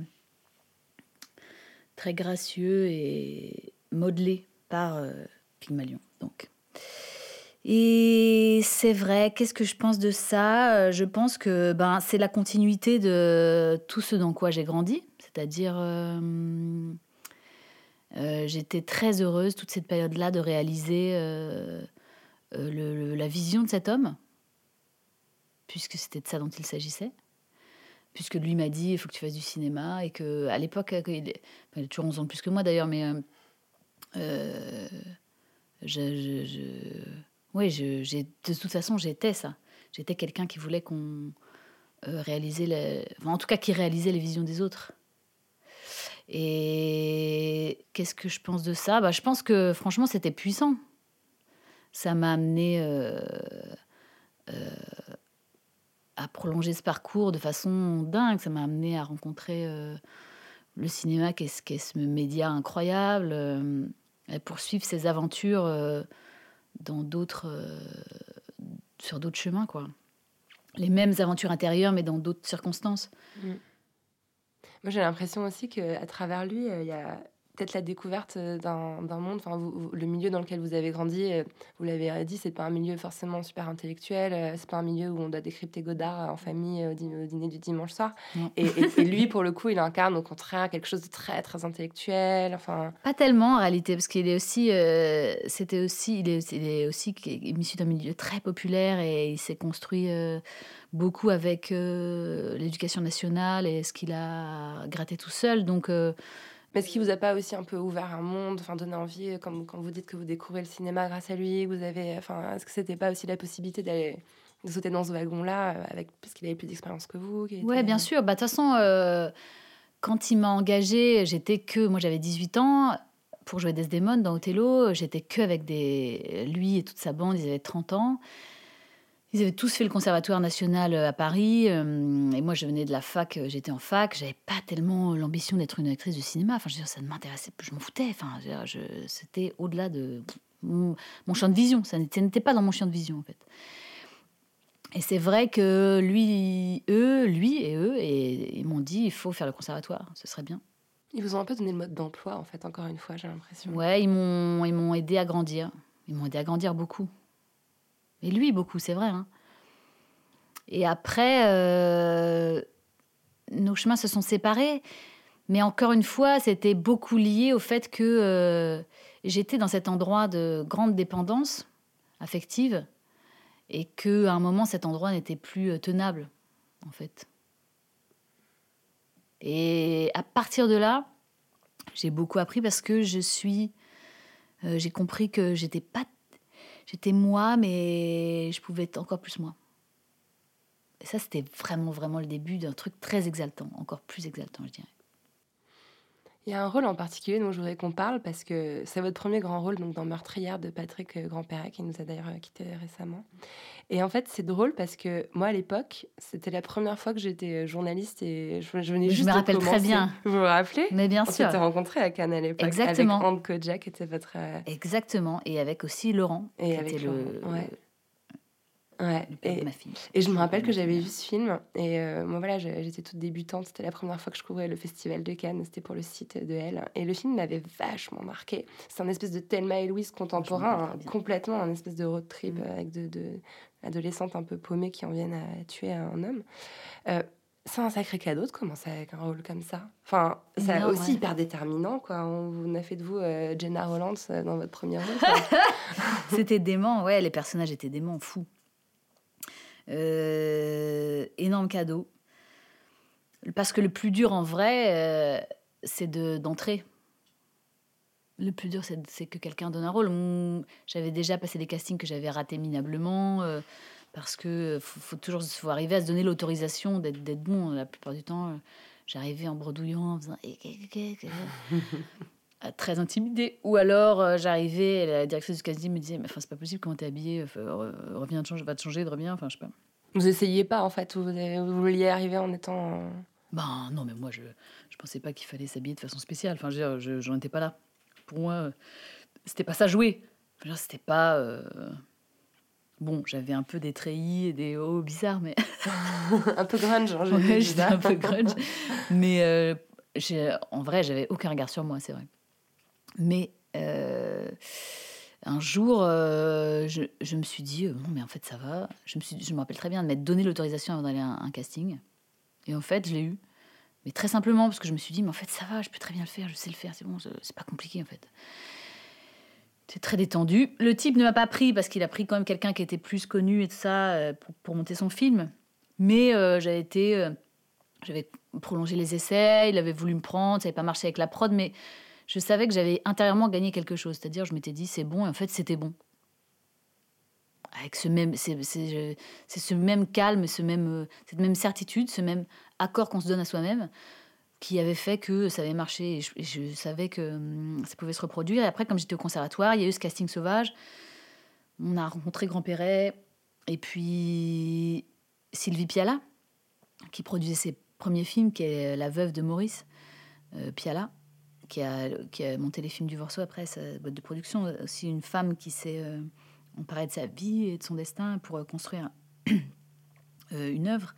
très gracieux et modelé par euh, Pygmalion. Donc. Et c'est vrai, qu'est-ce que je pense de ça? Euh, Je pense que ben, c'est la continuité de tout ce dans quoi j'ai grandi. C'est-à-dire, euh, j'étais très heureuse toute cette période-là de réaliser la vision de cet homme, puisque c'était de ça dont il s'agissait. Puisque lui m'a dit, il faut que tu fasses du cinéma, et que à l'époque, il, a toujours 11 ans plus que moi d'ailleurs, mais euh, oui, je, de toute façon, j'étais ça. J'étais quelqu'un qui voulait qu'on euh, réalisait, en tout cas, qui réalisait les visions des autres. Et qu'est-ce que je pense de ça? Bah, Je pense que franchement, c'était puissant. Ça m'a amené euh, à prolonger ce parcours de façon dingue. Ça m'a amené à rencontrer le cinéma, qui est, ce média incroyable poursuivre ses aventures euh, dans d'autres, euh, sur d'autres chemins, quoi. Les mêmes aventures intérieures, mais dans d'autres circonstances. Mm. Moi, j'ai l'impression aussi qu'à travers lui, euh, il y a peut-être la découverte euh, d'un monde, enfin, le milieu dans lequel vous avez grandi, euh, vous l'avez dit, c'est pas un milieu forcément super intellectuel, euh, c'est pas un milieu où on doit décrypter Godard en famille au dîner du dimanche soir. Et, lui, pour le coup, il incarne au contraire quelque chose de très, très intellectuel. Enfin... Pas tellement en réalité, parce qu'il est aussi, c'était aussi, il est, il est aussi issu d'un milieu très populaire et il s'est construit beaucoup avec l'éducation nationale et ce qu'il a gratté tout seul. Donc, mais est-ce qu'il vous a pas aussi un peu ouvert un monde, enfin donné envie, comme quand vous dites que vous découvrez le cinéma grâce à lui, vous avez, enfin, est-ce que c'était pas aussi la possibilité d'aller de sauter dans ce wagon-là, euh, avec parce qu'il avait plus d'expérience que vous Oui, bien sûr. Bah de toute façon, euh, quand il m'a engagé, j'étais que, moi j'avais 18 ans. Pour jouer Desdemone dans Othello, j'étais que avec des, lui et toute sa bande, ils avaient 30 ans. Ils avaient tous fait le conservatoire national euh, à Paris. Euh, et moi, je venais de la fac, euh, j'étais en fac. J'avais pas tellement l'ambition d'être une actrice de cinéma. Enfin, je veux dire, ça ne m'intéressait je m'en foutais. Enfin, c'était au-delà de mon, champ de vision. Ça n'était pas dans mon champ de vision, en fait. Et c'est vrai que lui, eux, lui et eux, et, ils m'ont dit il faut faire le conservatoire, ce serait bien. Ils vous ont un peu donné le mode d'emploi, en fait, encore une fois, j'ai l'impression. Ouais, ils m'ont aidé à grandir. Ils m'ont aidé à grandir beaucoup. Et lui, beaucoup, c'est vrai. Hein. Et après, euh, nos chemins se sont séparés. Mais encore une fois, c'était beaucoup lié au fait que euh, j'étais dans cet endroit de grande dépendance affective et qu'à un moment, cet endroit n'était plus euh, tenable, en fait. Et à partir de là, j'ai beaucoup appris parce que je suis. j'ai compris que j'étais pas J'étais moi, mais je pouvais être encore plus moi. Et ça, c'était vraiment, vraiment le début d'un truc très exaltant, encore plus exaltant, je dirais. Il y a un rôle en particulier dont je voudrais qu'on parle parce que c'est votre premier grand rôle donc dans Meurtrière de Patrick Grandpère qui nous a d'ailleurs quitté récemment. Et en fait, c'est drôle parce que moi à l'époque, c'était la première fois que j'étais journaliste et je, venais juste Je me rappelle très bien. Vous vous rappelez? Mais bien sûr. On s'était rencontrés à Cannes à l'époque. Exactement. Avec Anne Kojak qui était votre. Exactement. Et avec aussi Laurent. Et avec le. Ouais. Et, de ma fille. et je me rappelle que j'avais vu ce film. Et euh, moi, voilà, j'étais toute débutante. C'était la première fois que je couvrais le festival de Cannes. C'était pour le site de Elle. Et le film m'avait vachement marqué. C'est un espèce de Thelma et Louise contemporain, hein, complètement un espèce de road trip Mm. euh, avec de, de adolescentes un peu paumées qui en viennent à tuer un homme. Euh, c'est un sacré cadeau de commencer avec un rôle comme ça. Enfin, c'est aussi ouais. hyper déterminant, quoi. On, vous a fait de vous euh, Jenna Rollands euh, dans votre premier rôle. C'était dément, ouais, les personnages étaient déments, fous. Euh, énorme cadeau. Parce que le plus dur en vrai, euh, c'est de- d'entrer. le plus dur, c'est que quelqu'un donne un rôle. J'avais déjà passé des castings que j'avais ratés minablement. euh, parce que faut, faut toujours faut arriver à se donner l'autorisation d'être bon. La plupart du temps, j'arrivais en bredouillant, en faisant eh, euh, très intimidée. Ou alors euh, j'arrivais, la directrice du casting me disait mais enfin c'est pas possible comment t'es habillée, re- reviens de changer, va te changer, reviens, enfin je sais pas. Vous essayiez pas, en fait, vous, vous vouliez arriver en étant. euh, Ben non mais moi je je pensais pas qu'il fallait s'habiller de façon spéciale. Enfin je veux dire, je- j'en étais pas là. Pour moi euh, c'était pas ça jouer. C'était pas euh, Bon, j'avais un peu des treillis et des hauts bizarres, mais un peu grunge, hein, Ouais, vu j'étais un peu grunge. Mais euh, en vrai, j'avais aucun regard sur moi, c'est vrai. Mais euh, un jour, euh, je, me suis dit, euh, bon, mais en fait, ça va. Je me, suis, je me rappelle très bien de m'être donné l'autorisation avant d'aller à un, casting. Et en fait, je l'ai eu. Mais très simplement, parce que je me suis dit, mais en fait, ça va, je peux très bien le faire, je sais le faire, c'est bon, c'est pas compliqué, en fait. C'est très détendu. Le type ne m'a pas pris parce qu'il a pris quand même quelqu'un qui était plus connu et tout ça pour, monter son film. Mais j'avais été. j'avais prolongé les essais, il avait voulu me prendre, ça n'avait pas marché avec la prod, mais je savais que j'avais intérieurement gagné quelque chose. C'est-à-dire, je m'étais dit, c'est bon, et en fait, c'était bon. Avec ce même. C'est ce même calme, ce même, euh, cette même certitude, ce même accord qu'on se donne à soi-même qui avait fait que ça avait marché et je, et je savais que hum, ça pouvait se reproduire. Et après, comme j'étais au conservatoire, il y a eu ce casting sauvage. On a rencontré Grand Perret et puis Sylvie Piala, qui produisait ses premiers films, qui est la veuve de Maurice euh, Piala, qui a, monté les films du Vorso après, sa boîte de production. Aussi une femme qui s'est euh, emparée de sa vie et de son destin pour euh, construire euh, une œuvre.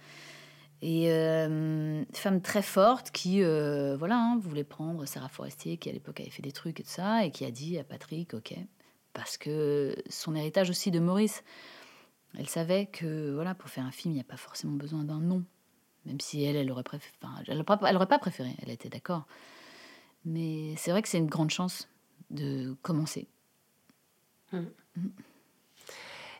Et euh, femme très forte qui, euh, voilà, hein, voulait prendre Sarah Forestier, qui à l'époque avait fait des trucs et tout ça, et qui a dit à Patrick, ok, parce que son héritage aussi de Maurice, elle savait que, voilà, pour faire un film, il n'y a pas forcément besoin d'un nom, même si elle, elle aurait préféré, enfin, elle pas préféré, elle était d'accord. Mais c'est vrai que c'est une grande chance de commencer.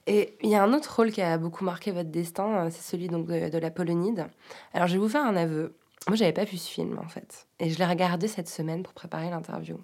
Et il y a un autre rôle qui a beaucoup marqué votre destin, euh, c'est celui donc de, de la Polonide. Alors je vais vous faire un aveu. Moi, j'avais pas vu ce film en fait, et je l'ai regardé cette semaine pour préparer l'interview.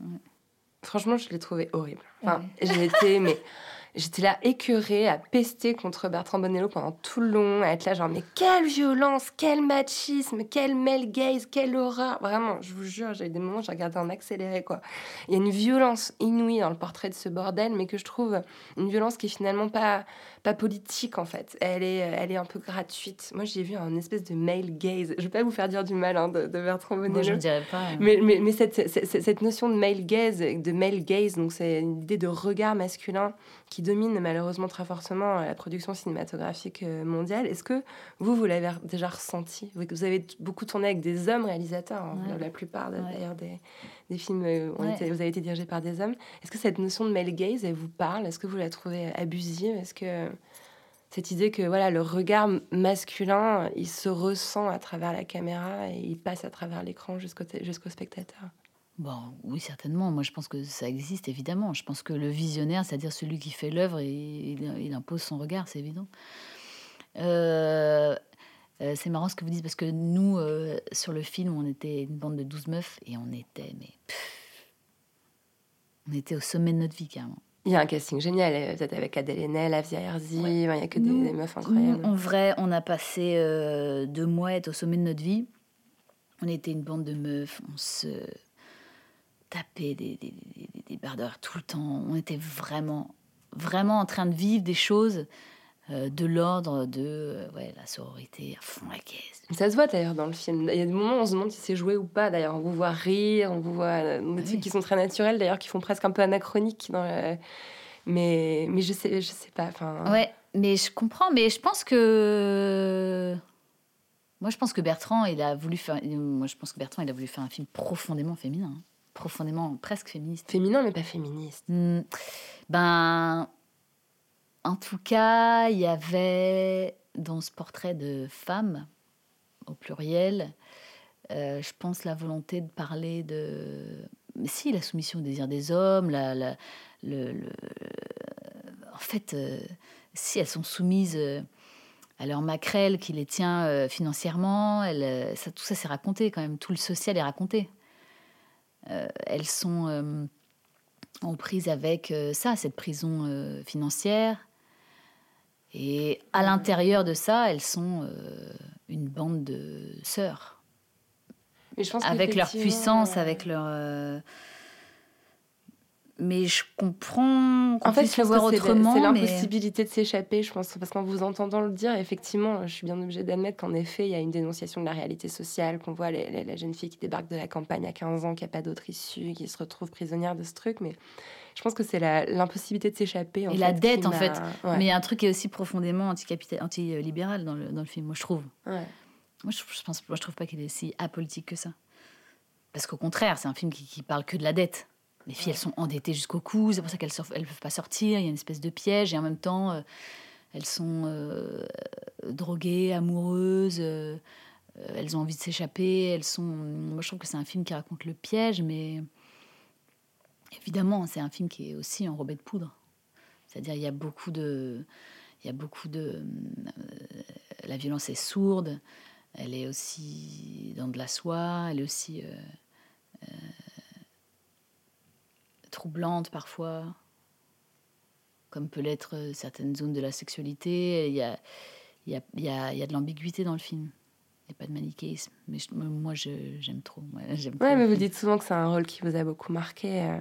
Franchement, je l'ai trouvé horrible. Enfin, j'ai été, mais j'étais là écœurée à pester contre Bertrand Bonello pendant tout le long, à être là genre mais quelle violence, quel machisme, quel male gaze, quelle horreur. Vraiment, je vous jure, j'ai eu des moments où j'ai regardé en accéléré quoi. Il y a une violence inouïe dans le portrait de ce bordel, mais que je trouve une violence qui est finalement pas pas politique en fait. Elle est elle est un peu gratuite. Moi, j'ai vu un espèce de male gaze. Je vais pas vous faire dire du mal hein, de, de Bertrand Bonello. Moi, je ne dirais pas. euh, Mais, mais, mais cette, cette, cette- cette notion de male gaze, de male gaze, donc c'est une idée de regard masculin qui domine malheureusement très fortement la production cinématographique euh, mondiale. Est-ce que vous, vous l'avez déjà ressenti? Vous avez beaucoup tourné avec des hommes réalisateurs, hein, la plupart Ouais. d'ailleurs des, des films euh, ont Ouais. été, vous avez été dirigés par des hommes. Est-ce que cette notion de male gaze, elle vous parle? Est-ce que vous la trouvez abusive? Est-ce que cette idée que voilà le regard masculin, il se ressent à travers la caméra et il passe à travers l'écran jusqu'au jusqu'au spectateur? Bon, oui, certainement. Moi, je pense que ça existe, évidemment. Je pense que le visionnaire, c'est-à-dire celui qui fait l'œuvre, il, il impose son regard, c'est évident. Euh, euh, c'est marrant ce que vous dites, parce que nous, euh, sur le film, on était une bande de 12 meufs, et on était, mais... pff, on était au sommet de notre vie, carrément. Il y a un casting génial, euh, peut-être avec Adèle Haenel, Avia Herzi, Ouais. il y a que des, Nous- des meufs Nous, incroyables. en vrai, on a passé euh, deux mois à être au sommet de notre vie. On était une bande de meufs, on se tapait des, des, des, des- des barres tout le temps. On était vraiment, vraiment en train de vivre des choses euh, de l'ordre de euh, ouais, la sororité à fond la caisse. Ça se voit d'ailleurs dans le film. Il y a des moments où on se demande si c'est joué ou pas. D'ailleurs, on vous voit rire, on vous voit euh, des Ah trucs oui. qui sont très naturels, d'ailleurs, qui font presque un peu. Dans le- mais, mais je sais, je sais pas. Enfin, Ouais, mais je comprends, mais je pense que. Moi, je pense que Bertrand, il a voulu faire. Moi, je pense que Bertrand, il a voulu faire un film profondément féminin, hein. Profondément presque féministe. Féminin, mais pas féministe. Hmm. Ben, en tout cas, il y avait dans ce portrait de femme, au pluriel, euh, je pense la volonté de parler de. Mais si, la soumission au désir des hommes, la, la- le, le- en fait, euh, si elles sont soumises euh, à leur maquerelle qui les tient euh, financièrement, euh, ça, tout ça c'est raconté quand même, tout le social est raconté. Euh, elles sont euh, en prise avec euh, ça, cette prison financière. Et à l'intérieur de ça, elles sont une bande de sœurs. Mais je pense Avec leur puissance, avec leur. Mais je comprends qu'on En fait, puisse je le voir c'est autrement. c'est mais- l'impossibilité de s'échapper, je pense. Parce qu'en vous entendant le dire, effectivement, je suis bien obligée d'admettre qu'en effet, il y a une dénonciation de la réalité sociale, qu'on voit les- les- la jeune fille qui débarque de la campagne à 15 ans, qui n'a pas d'autre issue, qui se retrouve prisonnière de ce truc. Mais je pense que c'est l'imposibilité de s'échapper. Et la dette, en fait. Ouais. Mais il y a un truc qui est aussi profondément anti-libéral dans le, dans le film, moi, je trouve. Ouais. Moi, je, je pense, moi, je trouve pas qu'il est si apolitique que ça. Parce qu'au contraire, c'est un film qui, qui parle que de la dette. Les filles, elles sont endettées jusqu'au cou, c'est pour ça qu'elles ne peuvent pas sortir. Il y a une espèce de piège, et en même temps, euh, elles sont euh, droguées, amoureuses, euh, elles ont envie de s'échapper. Elles sont. Moi, je trouve que c'est un film qui raconte le piège, mais évidemment, c'est un film qui est aussi enrobé de poudre. C'est-à-dire, il y a beaucoup de. Il y a beaucoup de. la violence est sourde, elle est aussi dans de la soie, elle est aussi euh, troublante parfois, comme peut l'être euh, certaines zones de la sexualité. Il y a, il y a, il y a, il y a de l'ambiguïté dans le film. Il n'y a pas de manichéisme. Mais je- moi, je- j'aime trop. Moi, Ouais, mais vous dites souvent que c'est un rôle qui vous a beaucoup marqué. euh,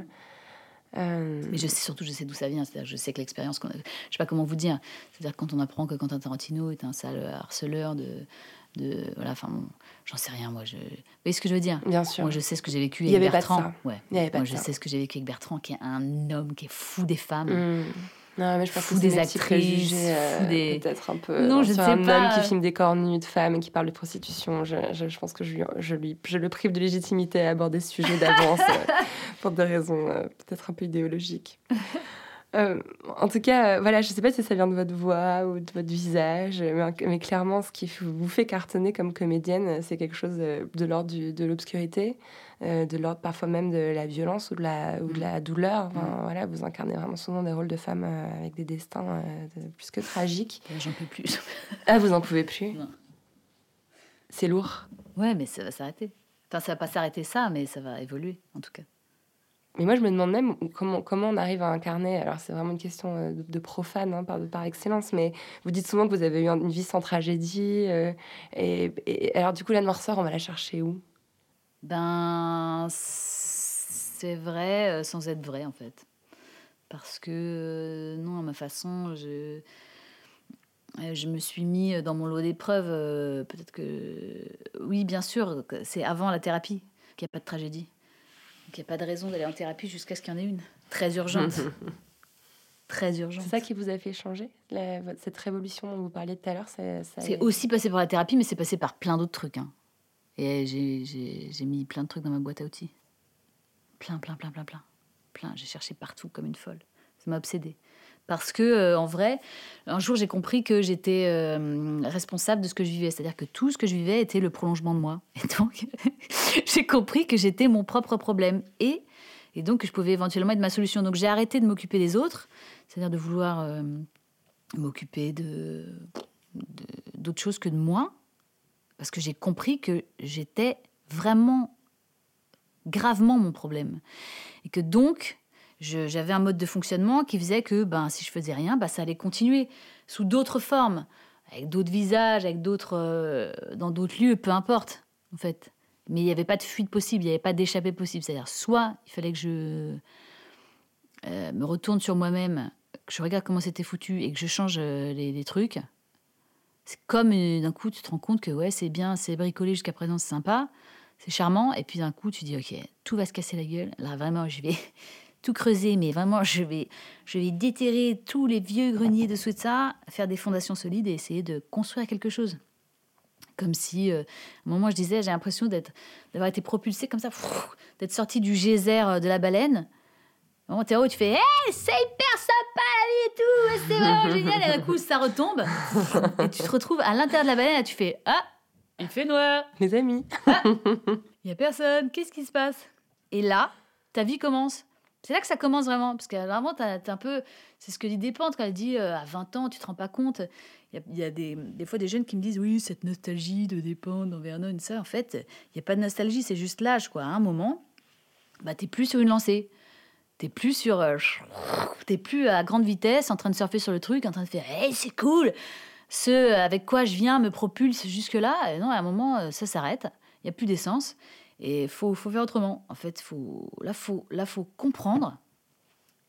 euh, Mais je sais surtout, je sais d'où ça vient. C'est-à-dire, je sais que l'expérience, qu'on a- je sais pas comment vous dire. C'est-à-dire quand on apprend que Quentin Tarantino est un sale harceleur de, de voilà, enfin, bon, j'en sais rien. Moi, je, vous voyez ce que je veux dire? Bien sûr. Moi, je sais ce que j'ai vécu Il y avec avait pas de Bertrand. ça. Ouais. Il y avait pas Moi, de je ça. sais ce que j'ai vécu avec Bertrand, qui est un homme qui est fou des femmes. hmm. Non, mais je pense Fou que des actrices, euh, fou des- peut-être un peu. Non, je sais un pas. homme qui filme des corps nus de femmes et qui parle de prostitution. Je, je, je pense que je, lui, je, lui, je le prive de légitimité à aborder ce sujet d'avance euh, pour des raisons euh, peut-être un peu idéologiques. Euh, en tout cas, euh, voilà, je ne sais pas si ça vient de votre voix ou de votre visage, mais, mais clairement, ce qui vous fait cartonner comme comédienne, euh, c'est quelque chose de l'ordre de l'obscurité, euh, de l'ordre parfois même de la violence ou de la, ou de la douleur. Enfin, voilà, vous incarnez vraiment souvent des rôles de femmes avec des destins de- plus que tragiques. J'en peux plus. Ah, vous en pouvez plus. C'est lourd. ouais, mais ça va s'arrêter. Enfin, ça va pas s'arrêter ça, mais ça va évoluer, en tout cas. Mais moi, je me demande même comment, on arrive à incarner. Alors, c'est vraiment une question euh, de, profane hein, par, excellence, mais vous dites souvent que vous avez eu une vie sans tragédie. euh, et, alors, du coup, la noirceur, on va la chercher où? Ben, c'est vrai euh, sans être vrai, en fait. Parce que, non, à ma façon, je, je me suis mis dans mon lot d'épreuves. Peut-être que. Oui, bien sûr, c'est avant la thérapie qu'il n'y a pas de tragédie. Donc, il n'y a pas de raison d'aller en thérapie jusqu'à ce qu'il y en ait une. Très urgente. Très urgente. C'est ça qui vous a fait changer la- Cette révolution dont vous parliez tout à l'heure C'est aussi passé par la thérapie, mais c'est passé par plein d'autres trucs. hein. Et j'ai mis plein de trucs dans ma boîte à outils. Plein, plein, plein, plein, plein. Plein. J'ai cherché partout comme une folle. Ça m'a obsédée. Parce que, euh, en vrai, un jour, j'ai compris que j'étais euh, responsable de ce que je vivais. C'est-à-dire que tout ce que je vivais était le prolongement de moi. Et donc, j'ai compris que j'étais mon propre problème. Et, et donc, que je pouvais éventuellement être ma solution. Donc, j'ai arrêté de m'occuper des autres. C'est-à-dire de vouloir euh, m'occuper d'autres choses que de moi, parce que j'ai compris que j'étais vraiment gravement mon problème. Et que donc, j'avais un mode de fonctionnement qui faisait que ben, si je faisais rien, ben, ça allait continuer sous d'autres formes, avec d'autres visages, avec euh, dans d'autres lieux, peu importe, en fait. Mais il n'y avait pas de fuite possible, il n'y avait pas d'échappée possible. C'est-à-dire, soit il fallait que je euh, me retourne sur moi-même, que je regarde comment c'était foutu et que je change euh, les, trucs. C'est comme euh, d'un coup, tu te rends compte que ouais, c'est bien, c'est bricolé jusqu'à présent, c'est sympa, c'est charmant. Et puis d'un coup, tu dis, ok, tout va se casser la gueule. Là, vraiment, je vais tout creuser, mais vraiment, je vais, je vais déterrer tous les vieux greniers de ça, faire des fondations solides et essayer de construire quelque chose. Comme si, euh, à un moment, je disais, j'ai l'impression d'être, d'avoir été propulsé comme ça, d'être sorti du geyser euh, de la baleine. Où t'es haut, tu fais Hey, c'est hyper sympa la vie et tout, c'est vraiment génial. Et d'un coup, ça retombe. Et tu te retrouves à l'intérieur de la baleine et tu fais Ah, il fait noir. Les amis. Il n'y a personne. Qu'est-ce qui se passe? Et là, ta vie commence. C'est là que ça commence vraiment. Parce t'as t'as un peu. C'est ce que dit Despentes quand elle dit euh, à 20 ans, tu te rends pas compte. Il y a, des, des fois des jeunes qui me disent Oui, cette nostalgie de Despentes dans Vernon, ça. En fait, il n'y a pas de nostalgie, c'est juste l'âge. quoi. À un moment, bah, t'es plus sur une lancée. T'es plus sur. euh, T'es plus à grande vitesse en train de surfer sur le truc, en train de faire Hey, c'est cool Ce avec quoi je viens me propulse jusque-là. Non, à un moment, euh, ça s'arrête. Il n'y a plus d'essence. Et faut, faut faire autrement. En fait, faut, là, faut, là, faut comprendre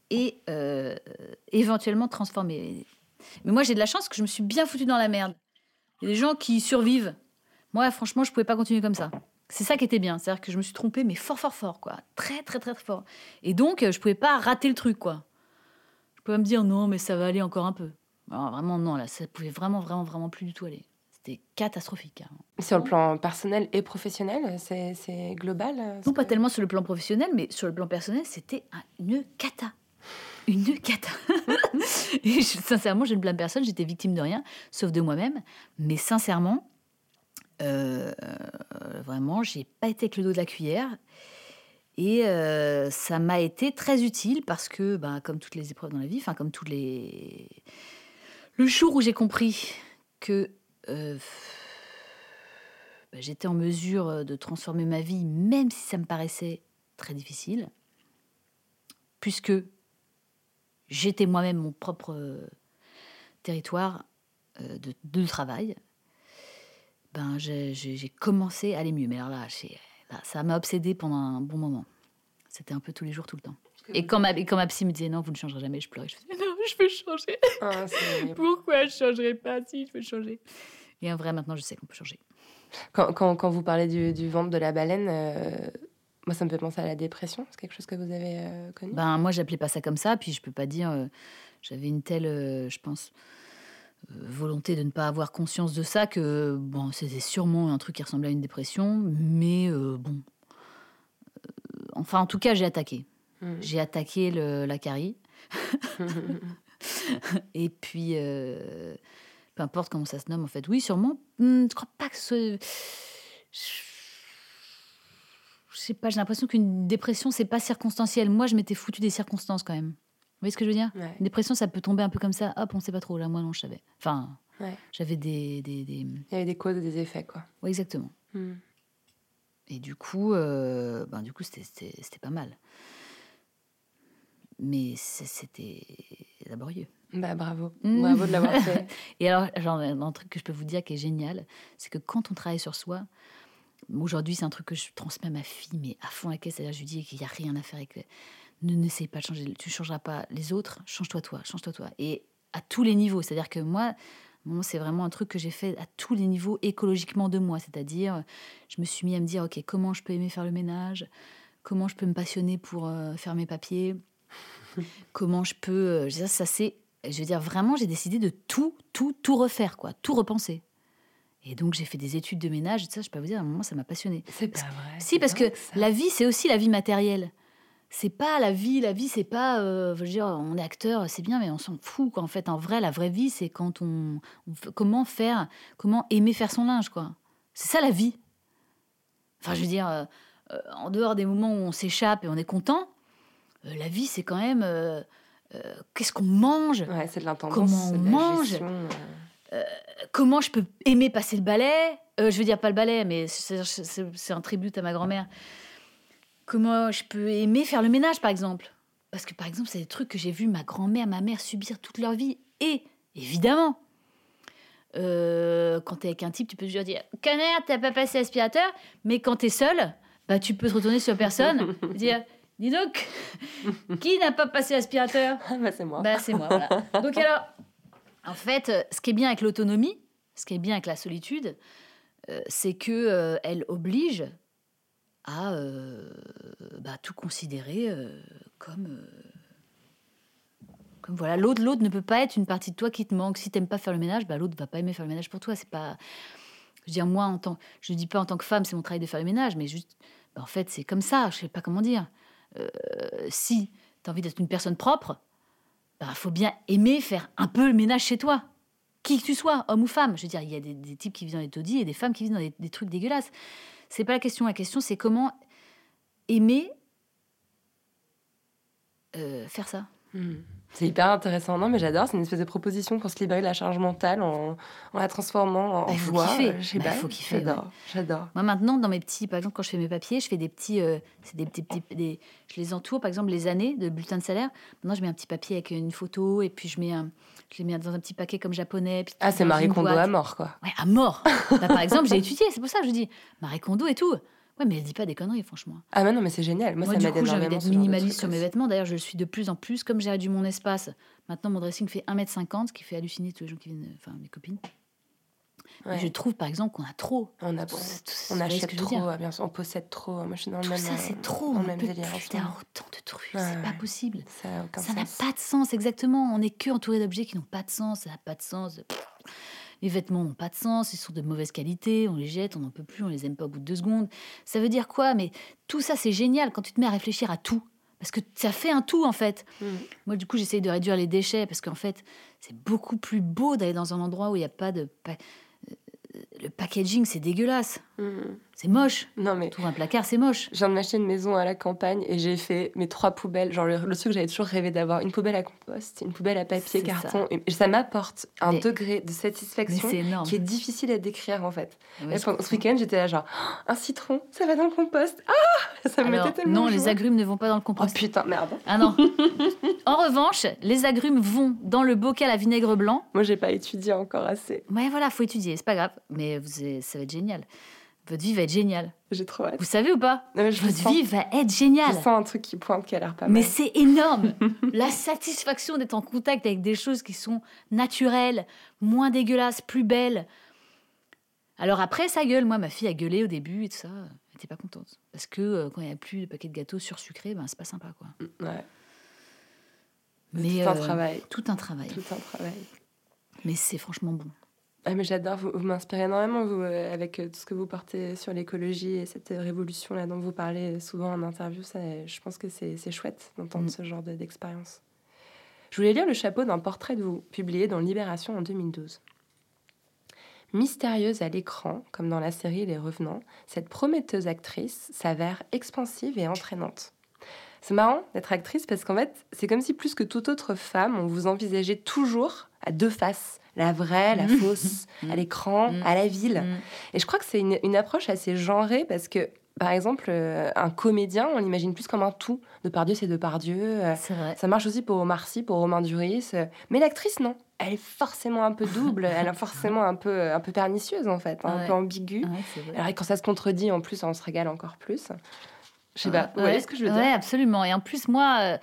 et euh, éventuellement transformer. Mais moi, j'ai de la chance que je me suis bien foutue dans la merde. Il y a des gens qui survivent. Moi, franchement, je pouvais pas continuer comme ça. C'est ça qui était bien. C'est-à-dire que je me suis trompée, mais fort, fort, fort, quoi. Très, très, très, très fort. Et donc, euh, je pouvais pas rater le truc, quoi. Je pouvais me dire, non, mais ça va aller encore un peu. Alors, vraiment, non, là, ça pouvait vraiment, vraiment, vraiment plus du tout aller. C'était catastrophique. hein. Sur le plan personnel et professionnel, c'est global euh, Non, pas que- tellement sur le plan professionnel, mais sur le plan personnel, c'était un- une cata. Une cata. Et je- sincèrement, je ne blâme personne, j'étais victime de rien, sauf de moi-même. Mais sincèrement, euh, vraiment, j'ai pas été avec le dos de la cuillère. Et euh, ça m'a été très utile parce que, bah, comme toutes les épreuves dans la vie, enfin, comme tous les. Le jour où j'ai compris que euh, bah, j'étais en mesure de transformer ma vie, même si ça me paraissait très difficile, puisque j'étais moi-même mon propre euh, territoire euh, de, de travail, ben j'ai- commencé à aller mieux. Mais alors là, ça m'a obsédé pendant un bon moment. C'était un peu tous les jours, tout le temps. Et quand, ma, et quand ma psy me disait non, vous ne changerez jamais, je pleurais. Je faisais non, je veux changer. Ah, Pourquoi je changerais pas si je veux changer? Et en vrai, maintenant, je sais qu'on peut changer. quand, quand, quand vous parlez du, du ventre de la baleine, euh, moi ça me fait penser à la dépression. C'est quelque chose que vous avez euh, connu? Ben, moi, j'appelais pas ça comme ça, puis je peux pas dire. euh, J'avais une telle, je pense, volonté de ne pas avoir conscience de ça que, bon, c'était sûrement un truc qui ressemblait à une dépression, mais bon. Enfin, en tout cas, j'ai attaqué. Mhm. J'ai attaqué le, la carie. Et puis, peu importe comment ça se nomme, en fait. Oui, sûrement. Hmm, je crois pas que ce. Je sais pas, j'ai l'impression qu'une dépression, c'est pas circonstanciel. Moi, je m'étais foutu des circonstances quand même. Vous voyez ce que je veux dire? Ouais. Une dépression, ça peut tomber un peu comme ça. Hop, on sait pas trop. Là, moi, non, je savais. Enfin, Ouais. j'avais des, des, des- Il y avait des causes et des effets, quoi. Ouais, exactement. Hmm. Et du coup, euh, ben, du coup, c'était- pas mal. Mais c'était laborieux. Bah bravo, Mm. bravo de l'avoir fait. Et alors, genre, un truc que je peux vous dire qui est génial, c'est que quand on travaille sur soi, aujourd'hui, c'est un truc que je transmets à ma fille, mais à fond la caisse, c'est-à-dire, je lui dis qu'il n'y a rien à faire avec. Ne n'essaye pas de changer, tu ne changeras pas les autres, change-toi toi, change-toi toi. Et à tous les niveaux, c'est-à-dire que moi, c'est vraiment un truc que j'ai fait à tous les niveaux écologiquement de moi, c'est-à-dire, je me suis mis à me dire, ok, comment je peux aimer faire le ménage, comment je peux me passionner pour euh, faire mes papiers, comment je peux, euh, ça c'est, je veux dire, vraiment, j'ai décidé de tout, tout, tout refaire, quoi, tout repenser. Et donc j'ai fait des études de ménage, et ça, je peux vous dire, à un moment, ça m'a passionné. C'est pas vrai. Si, parce que la vie, c'est aussi la vie matérielle. C'est pas la vie, la vie, c'est pas, euh, je veux dire, on est acteur, c'est bien, mais on s'en fout. Quoi. En fait, en vrai, la vraie vie, c'est quand on, comment faire, comment aimer faire son linge, quoi. C'est ça la vie. Enfin, je veux dire, euh, euh, en dehors des moments où on s'échappe et on est content, euh, la vie, c'est quand même, qu'est-ce qu'on mange, Ouais, de. Comment on mange gestion, euh. comment je peux aimer passer le balai? Euh, Je veux dire pas le balai, mais c'est un tribut à ma grand-mère. Comment je peux aimer faire le ménage, par exemple? Parce que, par exemple, c'est des trucs que j'ai vu ma grand-mère, ma mère subir toute leur vie. Et, évidemment, euh, quand t'es avec un type, tu peux toujours dire « Connard, t'as pas passé l'aspirateur ?» Mais quand t'es seul, bah, tu peux te retourner sur personne et dire « Dis donc, qui n'a pas passé l'aspirateur ?» Ah bah c'est moi. Bah, c'est moi, voilà. Donc alors, en fait, euh, ce qui est bien avec l'autonomie, ce qui est bien avec la solitude, euh, c'est que euh, elle oblige à euh, bah, tout considérer comme. comme voilà, l'autre, l'autre ne peut pas être une partie de toi qui te manque. Si t'aimes pas faire le ménage, bah, l'autre va pas aimer faire le ménage pour toi. C'est pas. Je veux dire, moi, en tant, je dis pas en tant que femme, c'est mon travail de faire le ménage, mais juste, bah, en fait, c'est comme ça. Je sais pas comment dire. Euh, si tu as envie d'être une personne propre, bah, faut bien aimer faire un peu le ménage chez toi. Qui que tu sois, homme ou femme. Je veux dire, il y a des, types qui vivent dans des taudis et des femmes qui vivent dans des, des trucs dégueulasses. C'est pas la question. La question, c'est comment aimer euh, faire ça. Hmm. C'est hyper intéressant. Non, mais j'adore. C'est une espèce de proposition pour se libérer de la charge mentale en, en la transformant en Bah, il faut joie. kiffer. Euh, Je sais Bah, pas. faut kiffer, J'adore. ouais. J'adore. Moi maintenant, dans mes petits, par exemple, quand je fais mes papiers, je fais des petits, euh, c'est des petits, petits- des- je les entoure, par exemple, les années de bulletin de salaire. Maintenant, je mets un petit papier avec une photo et puis je mets un, je les mets dans un petit paquet comme japonais. puis Ah, c'est Marie Kondo boîte. à mort, quoi. Ouais, à mort. Bah, par exemple, j'ai étudié, c'est pour ça que je dis Marie Kondo et tout. Ouais, mais elle dit pas des conneries, franchement. Ah, mais non, mais c'est génial. Moi, Moi, ça m'aide énormément. d'être minimaliste sur mes vêtements. D'ailleurs, je le suis de plus en plus. Comme j'ai réduit mon espace, maintenant mon dressing fait 1m50, ce qui fait halluciner tous les gens qui viennent, enfin mes copines. Ouais. Je trouve par exemple qu'on a trop. On, a, Tout- on achète trop, bien sûr. On possède trop. Moi, je suis dans le Tout même. ça, euh, c'est trop. On même peut délire. plus autant de trucs. Ouais, c'est pas possible. Ça n'a pas de sens, exactement. On n'est que entouré d'objets qui n'ont pas de sens. Ça n'a pas de sens. Pff. Les vêtements n'ont pas de sens, ils sont de mauvaise qualité, on les jette, on n'en peut plus, on les aime pas au bout de deux secondes. Ça veut dire quoi? Mais tout ça, c'est génial quand tu te mets à réfléchir à tout. Parce que ça fait un tout, en fait. Mm. Moi, du coup, j'essaye de réduire les déchets parce qu'en fait, c'est beaucoup plus beau d'aller dans un endroit où il n'y a pas de. pa- euh, Le packaging, c'est dégueulasse. Mhm. C'est moche. Non, mais Trouve un placard, c'est moche. je viens de m'acheter une maison à la campagne et j'ai fait mes trois poubelles. Genre, le, le truc que j'avais toujours rêvé d'avoir une poubelle à compost, une poubelle à papier, carton. Et ça m'apporte un Mais- degré de satisfaction qui est difficile à décrire, en fait. Et pendant ce week-end, j'étais là, genre, Oh, un citron, ça va dans le compost. Ah Ça me Alors, mettait tellement non, les agrumes ne vont pas dans le Oh compost. putain, merde. Ah non. en revanche, les agrumes vont dans le bocal à vinaigre blanc. Moi, j'ai pas étudié encore assez. Ouais, voilà, faut étudier, c'est pas grave. Mais vous, ça va être génial. Votre vie va être géniale. J'ai trop hâte. Vous savez ou pas Non, mais je Votre sens. vie va être Je géniale. sens un truc qui pointe qui a l'air pas Mais mal. c'est énorme. La satisfaction d'être en contact avec des choses qui sont naturelles, moins dégueulasses, plus belles. Alors après, ça gueule. Moi, ma fille a gueulé au début et tout ça. Elle était pas contente. Parce que euh, quand il n'y a plus de paquets de gâteaux sursucrés, ben, c'est pas sympa, quoi. Ouais, Mais, tout un euh, travail. Tout un travail. Tout un travail. Mais c'est franchement bon. Ah, mais j'adore, vous, vous m'inspirez énormément, vous, euh, avec euh, tout ce que vous portez sur l'écologie et cette euh, révolution-là dont vous parlez souvent en interview. Ça, je pense que c'est c'est chouette d'entendre Mm. ce genre de- d'expérience. Je voulais lire le chapeau d'un portrait de vous, publié dans Libération en 2012. Mystérieuse à l'écran, comme dans la série Les Revenants, cette prometteuse actrice s'avère expansive et entraînante. C'est marrant d'être actrice parce qu'en fait, c'est comme si plus que toute autre femme, on vous envisageait toujours à deux faces, la vraie, la Mm. fausse, à l'écran, Mm. à la ville. Mm. Et je crois que c'est une, une approche assez genrée parce que, par exemple, euh, un comédien, on l'imagine plus comme un tout. C'est Depardieu. euh, C'est vrai. ça marche aussi pour Omar Sy, pour Romain Duris. euh, mais l'actrice, non. Elle est forcément un peu double, elle est forcément un peu, un peu pernicieuse, en fait, hein, un Ouais. peu ambiguë. Ouais. Alors, quand ça se contredit, en plus, on se régale encore plus. Je sais Ouais, pas. Vous voyez ce que je veux ouais, dire absolument. Et en plus, moi, euh,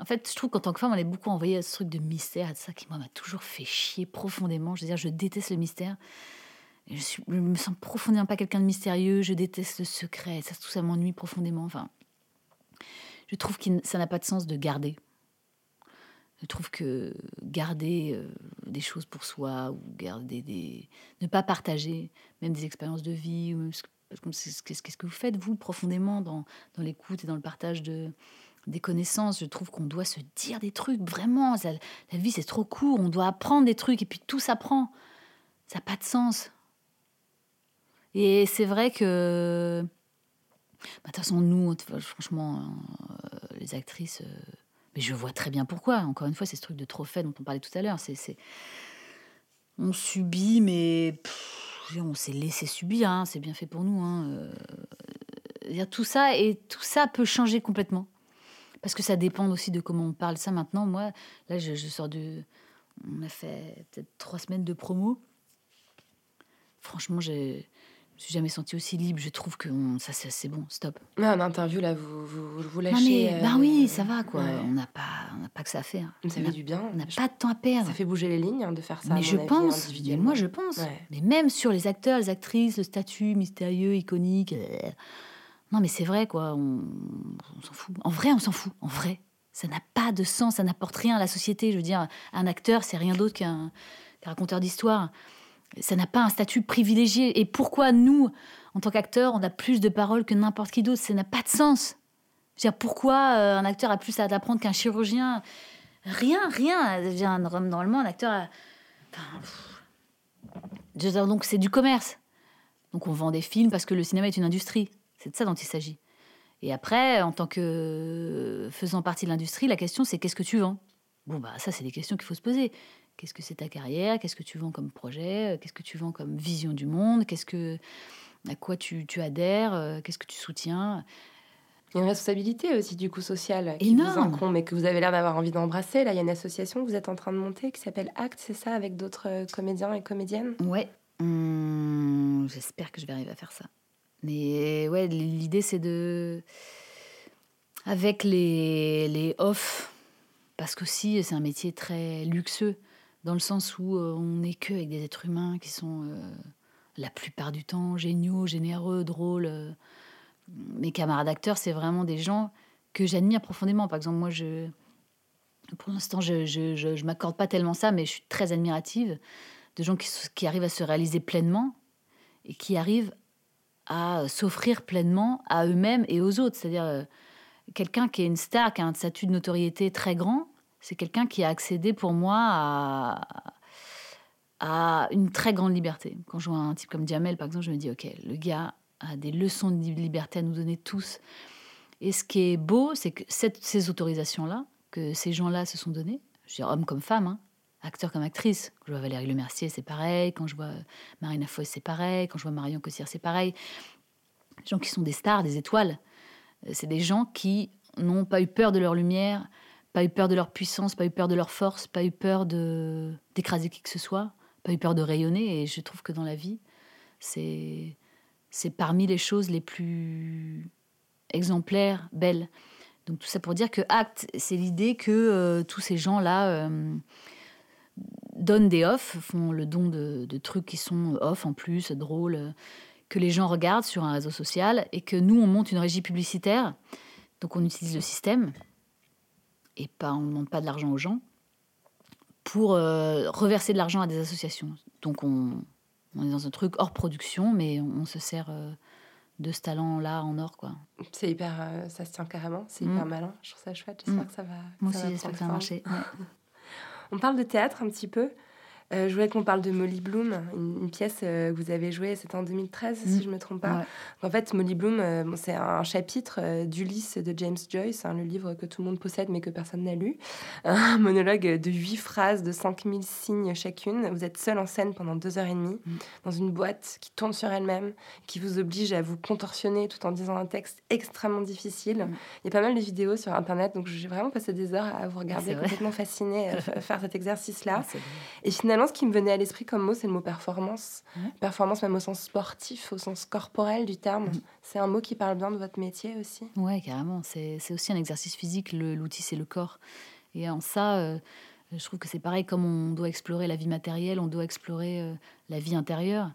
en fait, je trouve qu'en tant que femme, on est beaucoup envoyé à ce truc de mystère de ça qui, moi, m'a toujours fait chier profondément. Je veux dire, je déteste le mystère. Je, me sens profondément pas quelqu'un de mystérieux. Je déteste le secret. Ça, tout ça m'ennuie profondément. Enfin, je trouve que ça n'a pas de sens de garder. Je trouve que garder euh, des choses pour soi ou garder des. ne pas partager même des expériences de vie ou même ce Qu'est-ce que vous faites, vous, profondément, dans l'écoute et dans le partage de, des connaissances Je trouve qu'on doit se dire des trucs, vraiment. La vie, c'est trop court. On doit apprendre des trucs et puis tout s'apprend. Ça n'a pas de sens. Et c'est vrai que. bah, De toute façon, nous, franchement, euh, les actrices. euh, mais je vois très bien pourquoi. Encore une fois, c'est ce truc de trophée dont on parlait tout à l'heure. C'est, On subit, mais on s'est laissé subir. hein. C'est bien fait pour nous. hein. Euh, tout ça et tout ça peut changer complètement. Parce que ça dépend aussi de comment on parle ça maintenant. Moi, là, je, je sors de. On a fait peut-être trois semaines de promo. Franchement, j'ai- je me suis jamais sentie aussi libre. Je trouve que on- ça, c'est bon. Stop. Mais en interview, là, vous vous, vous Non, lâchez. mais, bah euh, oui, ça va, quoi. ouais. On n'a pas, on pas que ça à faire. Ça on fait du bien. on n'a pas de temps à perdre. Ça fait bouger les lignes hein, de faire ça. mais je pense, mais moi je pense. Ouais. Mais même sur les acteurs, les actrices, le statut mystérieux, iconique, euh, Non, mais c'est vrai, quoi. On, s'en fout. En vrai, on s'en fout. En vrai. Ça n'a pas de sens, ça n'apporte rien à la société. Je veux dire, un acteur, c'est rien d'autre qu'un raconteur d'histoire. Ça n'a pas un statut privilégié. Et pourquoi nous, en tant qu'acteurs, on a plus de paroles que n'importe qui d'autre? Ça n'a pas de sens. Je veux dire, pourquoi euh, un acteur a plus à apprendre qu'un chirurgien? Rien, rien. Je veux dire, normalement, un acteur. a- donc c'est du commerce. Donc on vend des films parce que le cinéma est une industrie. C'est de ça dont il s'agit. Et après, en tant que faisant partie de l'industrie, la question c'est qu'est-ce que tu vends? Bon, bah ça, c'est des questions qu'il faut se poser. Qu'est-ce que c'est ta carrière? Qu'est-ce que tu vends comme projet? Qu'est-ce que tu vends comme vision du monde? Qu'est-ce que à quoi tu, tu adhères? Euh, Qu'est-ce que tu soutiens? Il y a une responsabilité aussi du coup sociale qui vous Énorme. incombe et que vous avez l'air d'avoir envie d'embrasser. Là, il y a une association que vous êtes en train de monter qui s'appelle Act, c'est ça, avec d'autres euh, comédiens et comédiennes? Ouais. Hum, J'espère que je vais arriver à faire ça. Mais ouais, l'idée c'est de. Avec les, les off, parce qu'aussi c'est un métier très luxueux, dans le sens où euh, on n'est que avec des êtres humains qui sont euh, la plupart du temps géniaux, généreux, drôles. euh. Mes camarades acteurs, c'est vraiment des gens que j'admire profondément. Par exemple, moi, je. Pour l'instant, je, je, je, je m'accorde pas tellement ça, mais je suis très admirative de gens qui arrivent à se réaliser pleinement et qui arrivent à s'offrir pleinement à eux-mêmes et aux autres. C'est-à-dire, euh, quelqu'un qui est une star, qui a un statut de notoriété très grand, c'est quelqu'un qui a accédé pour moi à, une très grande liberté. Quand je vois un type comme Jamel, par exemple, je me dis, OK, le gars a des leçons de liberté à nous donner tous. Et ce qui est beau, c'est que cette- ces autorisations-là, que ces gens-là se sont données, je hommes comme femmes, hein, acteurs comme actrices. Quand je vois Valérie Lemercier, c'est pareil. Quand je vois Marina Foïs, c'est pareil. Quand je vois Marion Cotillard, c'est pareil. Des gens qui sont des stars, des étoiles. Euh, C'est des gens qui n'ont pas eu peur de leur lumière, pas eu peur de leur puissance, pas eu peur de leur force, pas eu peur d'écraser qui que ce soit, pas eu peur de rayonner. Et je trouve que dans la vie, c'est parmi les choses les plus exemplaires, belles. Donc tout ça pour dire que acte, c'est l'idée que euh, tous ces gens-là euh, donnent des offs, font le don de, de trucs qui sont off en plus, drôles, que les gens regardent sur un réseau social et que nous, on monte une régie publicitaire. Donc on utilise le système et pas, on ne demande pas de l'argent aux gens pour euh, reverser de l'argent à des associations. Donc on, on est dans un truc hors production, mais on, on se sert euh, de ce talent-là en or, quoi. C'est hyper, euh, ça se tient carrément, c'est Mm. hyper malin. Je trouve ça chouette. J'espère Mm. que ça va. Moi ça aussi, j'espère que ça va marcher. ouais. On parle de théâtre un petit peu. Euh, je voulais qu'on parle de Molly Bloom, une, une pièce euh, que vous avez jouée, c'était en 2013 si Mm. je ne me trompe pas. Ouais. En fait, Molly Bloom, euh, bon, c'est un chapitre d'Ulysse de James Joyce, hein, le livre que tout le monde possède mais que personne n'a lu. Un monologue de huit phrases de 5000 signes chacune. Vous êtes seul en scène pendant deux heures et demie Mm. dans une boîte qui tourne sur elle-même, qui vous oblige à vous contorsionner tout en disant un texte extrêmement difficile. Mm. Il y a pas mal de vidéos sur Internet, donc j'ai vraiment passé des heures à vous regarder C'est vrai. complètement fascinée, f- faire cet exercice-là. Ah. Et finalement, ce qui me venait à l'esprit comme mot, c'est le mot performance. Performance même au sens sportif, au sens corporel du terme. Mhm. C'est un mot qui parle bien de votre métier aussi. Ouais, carrément. C'est aussi un exercice physique. L'outil, c'est le corps. Et en ça, euh, je trouve que c'est pareil. Comme on doit explorer la vie matérielle, on doit explorer euh, la vie intérieure,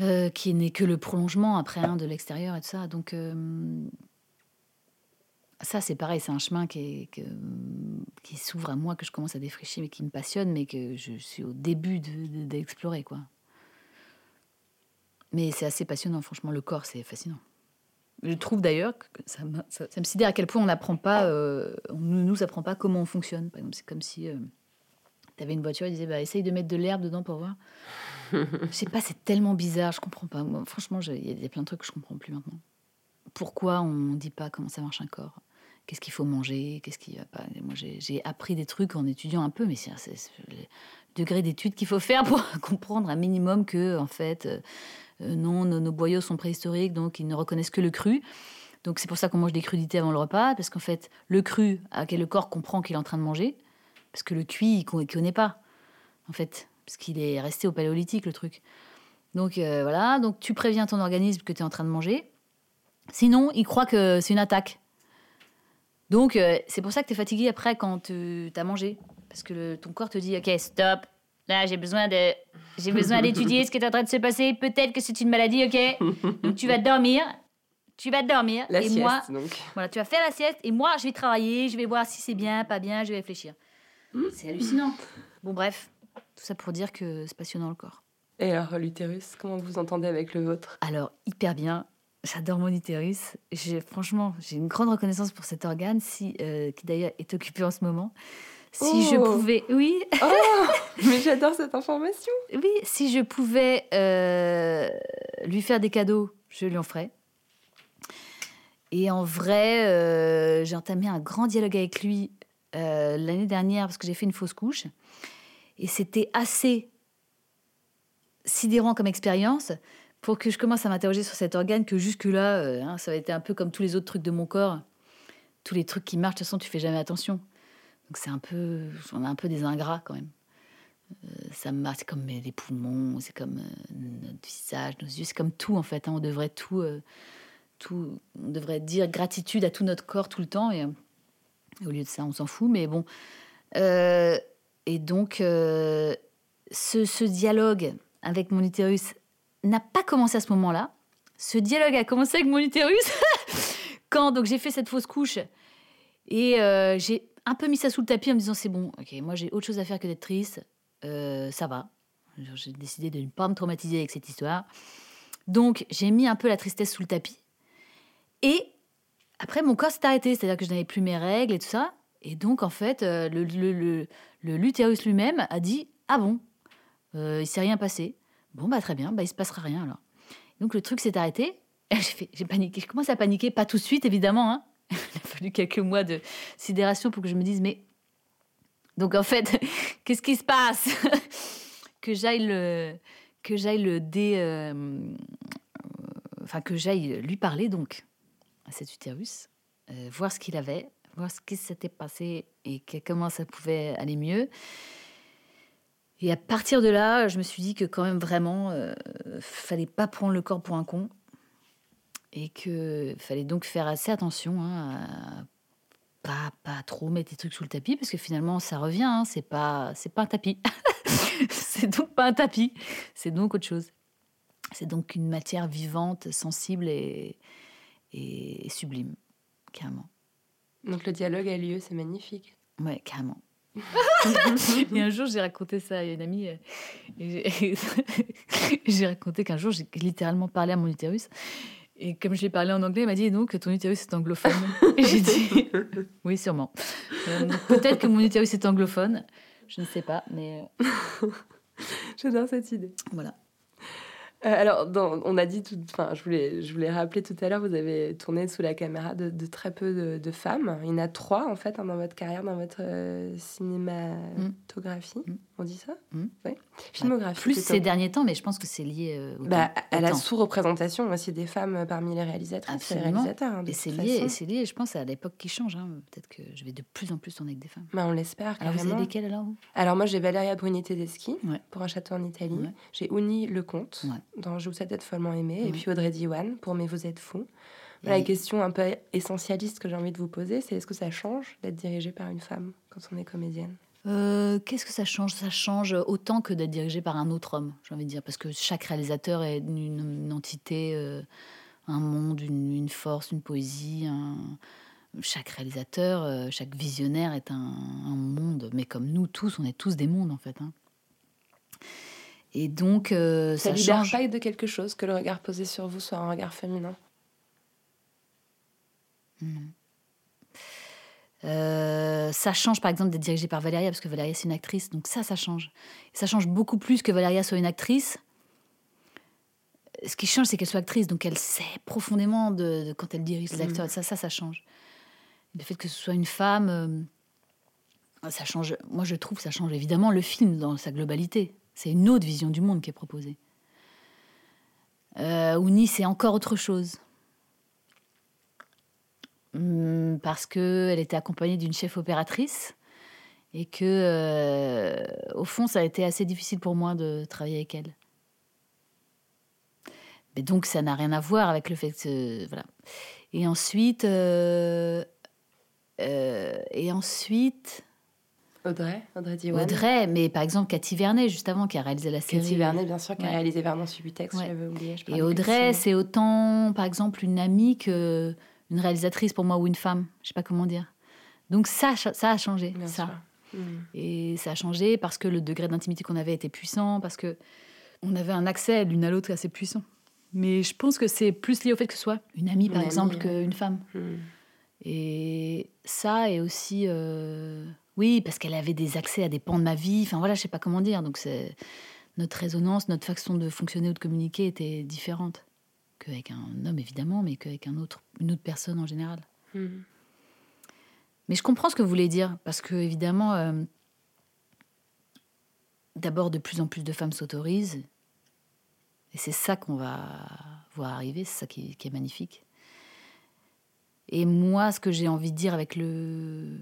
euh, qui n'est que le prolongement après hein, de l'extérieur et tout ça. Donc, ça, c'est pareil. C'est un chemin qui, s'ouvre à moi, que je commence à défricher, mais qui me passionne, mais que je suis au début de- de- d'explorer, quoi. Mais c'est assez passionnant, franchement. Le corps, c'est fascinant. Je trouve d'ailleurs que ça, me- ça, ça me sidère à quel point on n'apprend pas, euh, on ne nous apprend pas comment on fonctionne. Par exemple, c'est comme si tu avais une voiture et disait bah, essaye de mettre de l'herbe dedans pour voir. je sais pas, c'est tellement bizarre, je comprends pas. Moi, franchement, je- il y a- il y a plein de trucs que je comprends plus maintenant. Pourquoi on ne dit pas comment ça marche un corps? Qu'est-ce qu'il faut manger Qu'est-ce qui va pas Moi, j'ai appris des trucs en étudiant un peu, mais c'est le degré d'étude qu'il faut faire pour comprendre un minimum que, en fait, euh, euh, non, nos, nos boyaux sont préhistoriques, donc ils ne reconnaissent que le cru. Donc c'est pour ça qu'on mange des crudités avant le repas, parce qu'en fait, le cru, à quel le corps comprend qu'il est en train de manger, parce que le cuit, il ne connaît pas, en fait, parce qu'il est resté au paléolithique, le truc. Donc euh, voilà, donc tu préviens ton organisme que tu es en train de manger. Sinon, il croit que c'est une attaque. Donc euh, c'est pour ça que tu es fatigué après quand tu as mangé, parce que le- ton corps te dit, ok, stop, là j'ai besoin de... J'ai besoin d'étudier ce qui est en train de se passer. Peut-être que c'est une maladie, ok Donc tu vas dormir. tu vas dormir. La et sieste, moi, donc. voilà, tu vas faire la sieste et moi, je vais travailler, je vais voir si c'est bien, pas bien, je vais réfléchir. C'est hallucinant. Bon, bref, tout ça pour dire que c'est passionnant le corps. Et alors, l'utérus, comment vous entendez avec le vôtre? Alors, hyper bien. J'adore mon utérus. Franchement, j'ai une grande reconnaissance pour cet organe, si, euh, qui d'ailleurs est occupé en ce moment. Si je Oh. pouvais, oui, Oh Mais j'adore cette information oui, si je pouvais euh, lui faire des cadeaux, je lui en ferais. Et en vrai, euh, j'ai entamé un grand dialogue avec lui euh, l'année dernière parce que j'ai fait une fausse couche. Et c'était assez sidérant comme expérience pour que je commence à m'interroger sur cet organe que jusque-là, euh, hein, ça a été un peu comme tous les autres trucs de mon corps. Tous les trucs qui marchent, de toute façon, tu fais jamais attention. Donc c'est un peu, on a un peu des ingrats quand même. Euh, ça me marque, c'est comme les poumons, c'est comme euh, notre visage, nos yeux, c'est comme tout en fait. hein. On devrait tout, on devrait dire gratitude à tout notre corps tout le temps et au lieu de ça, on s'en fout. Mais bon, et donc ce dialogue avec mon utérus n'a pas commencé à ce moment-là. Ce dialogue a commencé avec mon utérus quand donc j'ai fait cette fausse couche et euh, j'ai un peu mis ça sous le tapis en me disant c'est bon, ok, moi j'ai autre chose à faire que d'être triste, euh, ça va. J'ai décidé de ne pas me traumatiser avec cette histoire. Donc j'ai mis un peu la tristesse sous le tapis. Et après mon corps s'est arrêté, c'est-à-dire que je n'avais plus mes règles et tout ça. Et donc en fait, euh, le- l'utérus lui-même a dit ah bon, euh, il s'est rien passé. Bon bah très bien, bah il se passera rien alors. Donc le truc s'est arrêté. J'ai paniqué, je commence à paniquer, pas tout de suite évidemment. hein. Il a fallu quelques mois de sidération pour que je me dise mais donc en fait qu'est-ce qui se passe? Que j'aille le que j'aille le dé euh, enfin que j'aille lui parler donc à cet utérus euh, voir ce qu'il avait voir ce qui s'était passé et que- comment ça pouvait aller mieux et à partir de là je me suis dit que quand même vraiment euh, fallait pas prendre le corps pour un con. Et que fallait donc faire assez attention hein, à pas, pas trop mettre des trucs sous le tapis parce que finalement ça revient hein, c'est pas pas un tapis. C'est donc pas un tapis c'est donc autre chose. C'est donc une matière vivante sensible et, et sublime carrément. Donc le dialogue a lieu, c'est magnifique. ouais carrément et un jour j'ai raconté ça à une amie euh, j'ai- raconté qu'un jour j'ai littéralement parlé à mon utérus et comme je lui ai parlé en anglais, elle m'a dit donc ton utérus est anglophone. Et j'ai dit oui, sûrement. Euh, Peut-être que mon utérus est anglophone, je ne sais pas, mais euh, J'adore cette idée. voilà. Euh, alors, dans- on a dit tout. Enfin, je voulais, je voulais rappeler tout à l'heure, vous avez tourné sous la caméra de, de très peu de, de femmes. Il y en a trois, en fait, hein, dans votre carrière, dans votre euh, cinématographie. Mm. On dit ça Mm. Oui. Filmographie. Plus plutôt. ces derniers temps, mais je pense que c'est lié euh, au Bah, temps- à au la sous-représentation aussi des femmes parmi les réalisatrices et réalisateurs. hein, Et c'est lié, et c'est lié, je pense, à l'époque qui change. hein. Peut-être que je vais de plus en plus tourner avec des femmes. Bah, on l'espère. Alors vous avez lesquelles alors Alors moi j'ai Valeria Bruni Tedeschi Ouais. pour un château en Italie. Ouais. J'ai Ouni Lecomte Ouais. dans Je vous sais être follement aimé. Et puis Audrey Diwan pour Mais vous êtes fou. Et- La question un peu essentialiste que j'ai envie de vous poser, c'est est-ce que ça change d'être dirigé par une femme quand on est comédienne? Euh, Qu'est-ce que ça change? Ça change autant que d'être dirigé par un autre homme, j'ai envie de dire, parce que chaque réalisateur est une, une entité, euh, un monde, une, une force, une poésie. un- Chaque réalisateur, euh, chaque visionnaire est un, un monde, mais comme nous tous, on est tous des mondes en fait. hein. Et donc, Ça, ça, libère change. pas de quelque chose que le regard posé sur vous soit un regard féminin? Euh, ça change par exemple d'être dirigé par Valéria, parce que Valéria c'est une actrice, donc ça, ça change. Ça change beaucoup plus que Valéria soit une actrice. Ce qui change, c'est qu'elle soit actrice, donc elle sait profondément de, de quand elle dirige les acteurs. Ça, ça, ça change. Le fait que ce soit une femme, euh, ça change. Moi, je trouve ça change évidemment le film dans sa globalité. C'est une autre vision du monde qui est proposée. Euh, Ouni, c'est encore autre chose. Hum, parce qu'elle était accompagnée d'une chef opératrice et que, euh, au fond, ça a été assez difficile pour moi de travailler avec elle. Mais donc, ça n'a rien à voir avec le fait que. Voilà. Et ensuite. euh, euh, et ensuite. Audrey, Audrey Diwan. Audrey, mais par exemple Cathy Vernet, juste avant, qui a réalisé la série. Cathy Vernet, bien sûr, qui a réalisé Vernon Subutex, Ouais. j'avais oublié. je Et Audrey, c'est autant, par exemple, une amie que une réalisatrice pour moi ou une femme. Je sais pas comment dire. Donc ça, ça a changé, Bien ça. sûr. Mm. Et ça a changé parce que le degré d'intimité qu'on avait était puissant, parce que on avait un accès l'une à l'autre assez puissant. Mais je pense que c'est plus lié au fait que ce soit une amie, par Une exemple, amie, qu'une femme. Mm. Et ça, et aussi, euh, oui, parce qu'elle avait des accès à des pans de ma vie. Enfin voilà, je sais pas comment dire. Donc c'est notre résonance, notre façon de fonctionner ou de communiquer était différente qu'avec un homme évidemment, mais qu'avec un autre, une autre personne en général. Mm. Mais je comprends ce que vous voulez dire, parce que évidemment, euh, d'abord, de plus en plus de femmes s'autorisent, et c'est ça qu'on va voir arriver, c'est ça qui, qui est magnifique. Et moi, ce que j'ai envie de dire avec le,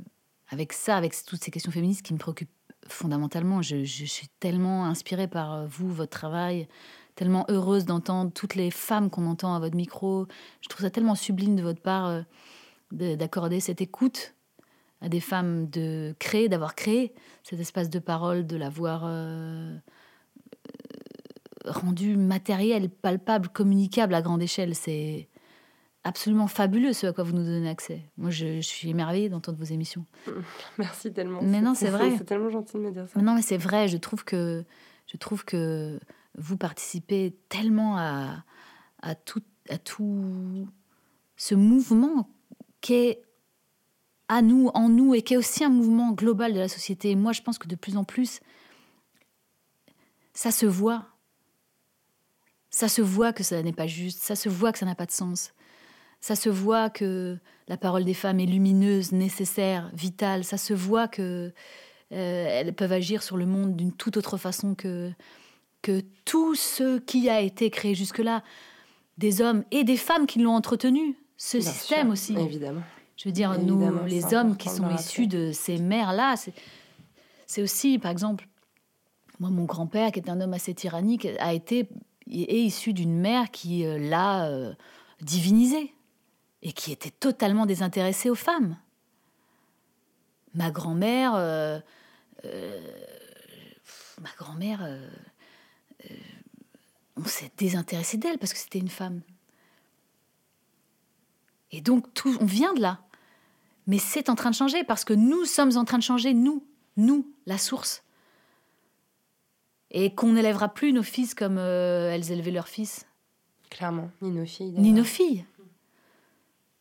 avec ça, avec toutes ces questions féministes qui me préoccupent fondamentalement, je, je suis tellement inspirée par euh, vous, votre travail, tellement heureuse d'entendre toutes les femmes qu'on entend à votre micro. Je trouve ça tellement sublime de votre part euh, de- d'accorder cette écoute à des femmes, de créer, d'avoir créé cet espace de parole, de l'avoir euh, euh, rendu matériel, palpable, communicable à grande échelle. C'est absolument fabuleux ce à quoi vous nous donnez accès. Moi, je, je suis émerveillée d'entendre vos émissions. Merci tellement. Mais non, c'est vrai. C'est tellement gentil de me dire ça. Non, mais c'est vrai, je trouve que, je trouve que vous participez tellement à, tout, à tout ce mouvement qui est à nous, en nous, et qui est aussi un mouvement global de la société. Moi, je pense que de plus en plus, ça se voit. Ça se voit que ça n'est pas juste, ça se voit que ça n'a pas de sens. Ça se voit que la parole des femmes est lumineuse, nécessaire, vitale. Ça se voit que euh, elles peuvent agir sur le monde d'une toute autre façon que, que tout ce qui a été créé jusque-là, des hommes et des femmes qui l'ont entretenu, ce Bien système sûr, aussi. Évidemment. Je veux dire, Évidemment, nous, les hommes qui sont issus de ces mères-là, c'est- aussi, par exemple, moi, mon grand-père, qui est un homme assez tyrannique, a été est issu d'une mère qui euh, l'a euh, divinisé et qui était totalement désintéressée aux femmes. Ma grand-mère, euh, euh, ma grand-mère, on s'est désintéressé d'elle parce que c'était une femme. Et donc, tout, on vient de là. Mais c'est en train de changer parce que nous sommes en train de changer, nous, nous, la source. Et qu'on n'élèvera plus nos fils comme euh, elles élevaient leurs fils, Clairement, ni nos filles. ni nos filles.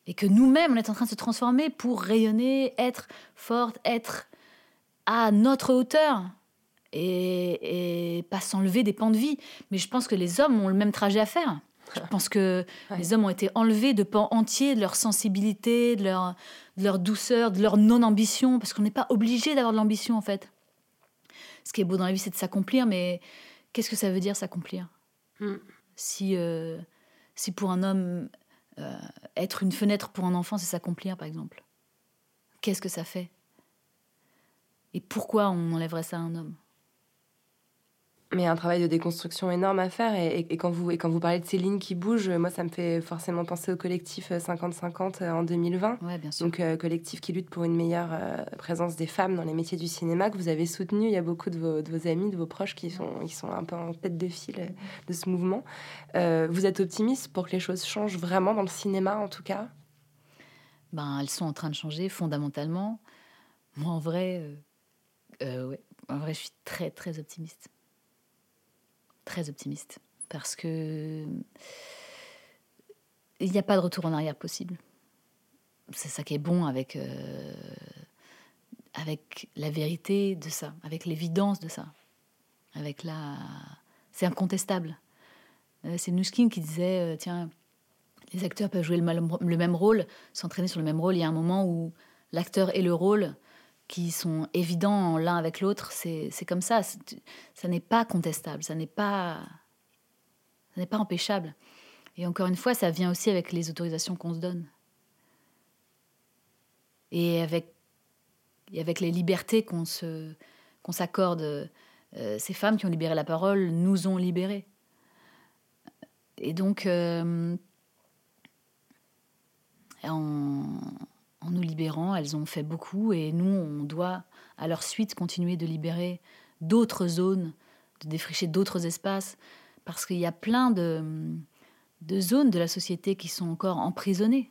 Et que nous-mêmes, on est en train de se transformer pour rayonner, être forte, être à notre hauteur. Et, et pas s'enlever des pans de vie. Mais je pense que les hommes ont le même trajet à faire. Je pense que Ouais. les hommes ont été enlevés de pans entiers de leur sensibilité, de leur, de leur douceur, de leur non-ambition, parce qu'on n'est pas obligé d'avoir de l'ambition en fait. Ce qui est beau dans la vie, c'est de s'accomplir, mais qu'est-ce que ça veut dire s'accomplir? Mm. si, euh, si pour un homme, euh, être une fenêtre pour un enfant, c'est s'accomplir par exemple, qu'est-ce que ça fait? Et pourquoi on enlèverait ça à un homme? Mais un travail de déconstruction énorme à faire. Et, et- et quand, vous, et quand vous parlez de ces lignes qui bougent, moi, ça me fait forcément penser au collectif euh, 50-50 euh, en 2020. Ouais, bien sûr. Donc, euh, collectif qui lutte pour une meilleure euh, présence des femmes dans les métiers du cinéma, que vous avez soutenu. Il y a beaucoup de vos, de vos amis, de vos proches qui sont, qui sont un peu en tête de file euh, de ce mouvement. Euh, vous êtes optimiste pour que les choses changent vraiment dans le cinéma, en tout cas? Ben, elles sont en train de changer fondamentalement. Moi, en vrai, euh, euh, ouais, en vrai, je suis très, très optimiste. Très optimiste. Parce que il n'y a pas de retour en arrière possible. C'est ça qui est bon avec, euh, avec la vérité de ça, avec l'évidence de ça. Avec la... C'est incontestable. Euh, C'est Nuskin qui disait, euh, tiens, les acteurs peuvent jouer le, le même rôle, s'entraîner sur le même rôle. Il y a un moment où l'acteur et le rôle, qui sont évidents l'un avec l'autre, c'est comme ça. Ça n'est pas contestable, ça n'est pas, pas empêchable. Et encore une fois, ça vient aussi avec les autorisations qu'on se donne. Et avec, et avec les libertés qu'on se qu'on s'accorde. Euh, ces femmes qui ont libéré la parole nous ont libérés. Et donc, euh, en nous libérant, elles ont fait beaucoup et nous, on doit à leur suite, continuer de libérer d'autres zones, de défricher d'autres espaces, parce qu'il y a plein de, zones de la société qui sont encore emprisonnées.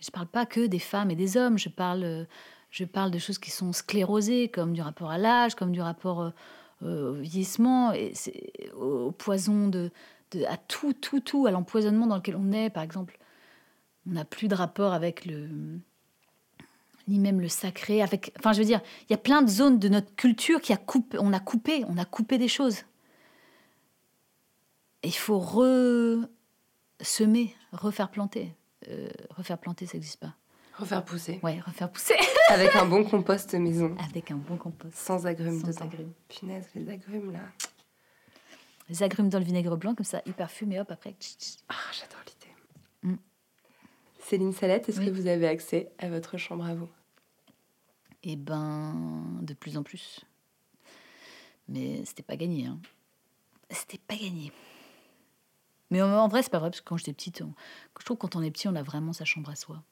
Je ne parle pas que des femmes et des hommes, je parle, je parle de choses qui sont sclérosées, comme du rapport à l'âge, comme du rapport euh, au vieillissement, et au poison de, de, à tout, tout, tout, à l'empoisonnement dans lequel on est, par exemple. On n'a plus de rapport avec le, ni même le sacré. Avec, enfin, je veux dire, il y a plein de zones de notre culture qui a coupé, on a coupé, on a coupé des choses. il faut re-semer, refaire planter. Euh, refaire planter, ça n'existe pas. Refaire pousser. Ouais, refaire pousser. Avec un bon compost maison. Avec un bon compost. Sans agrumes Sans dedans. agrumes. Punaise, les agrumes là. Les agrumes dans le vinaigre blanc, comme ça, hyper fumé, hop, après. Ah, j'adore l'idée. Céline Salette, est-ce Oui. que vous avez accès à votre chambre à vous? Eh ben, de plus en plus. Mais c'était pas gagné. Hein. C'était pas gagné. Mais en, vrai, c'est pas vrai, parce que quand j'étais petite, on- je trouve que quand on est petit, on a vraiment sa chambre à soi.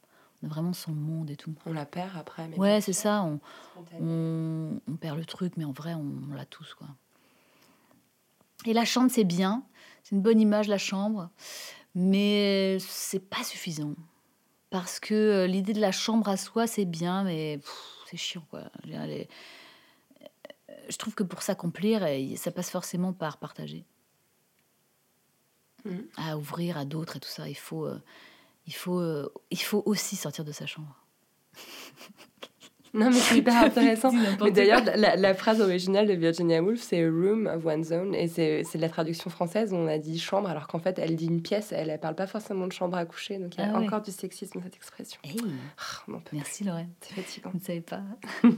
On a vraiment son monde et tout. On la perd après. Mais Ouais, c'est ça. On, spontanément. on, on perd le truc, mais en vrai, on, on l'a tous, quoi. Et la chambre, c'est bien. C'est une bonne image, la chambre. Mais c'est pas suffisant. Parce que euh, l'idée de la chambre à soi, c'est bien, mais c'est chiant, quoi. Je, euh, je trouve que pour s'accomplir, euh, ça passe forcément par partager. Mhm. À ouvrir à d'autres et tout ça. Il faut, il, faut, il faut aussi sortir de sa chambre. Non, mais c'est hyper intéressant. Mais d'ailleurs, la, la phrase originale de Virginia Woolf, c'est a room of one's own. Et c'est de la traduction française où on a dit chambre, alors qu'en fait, elle dit une pièce. Elle ne parle pas forcément de chambre à coucher. Donc il y a Ah ouais. encore du sexisme dans cette expression. Hey, Ah, on merci Lorraine. C'est fatigant. Vous ne savez pas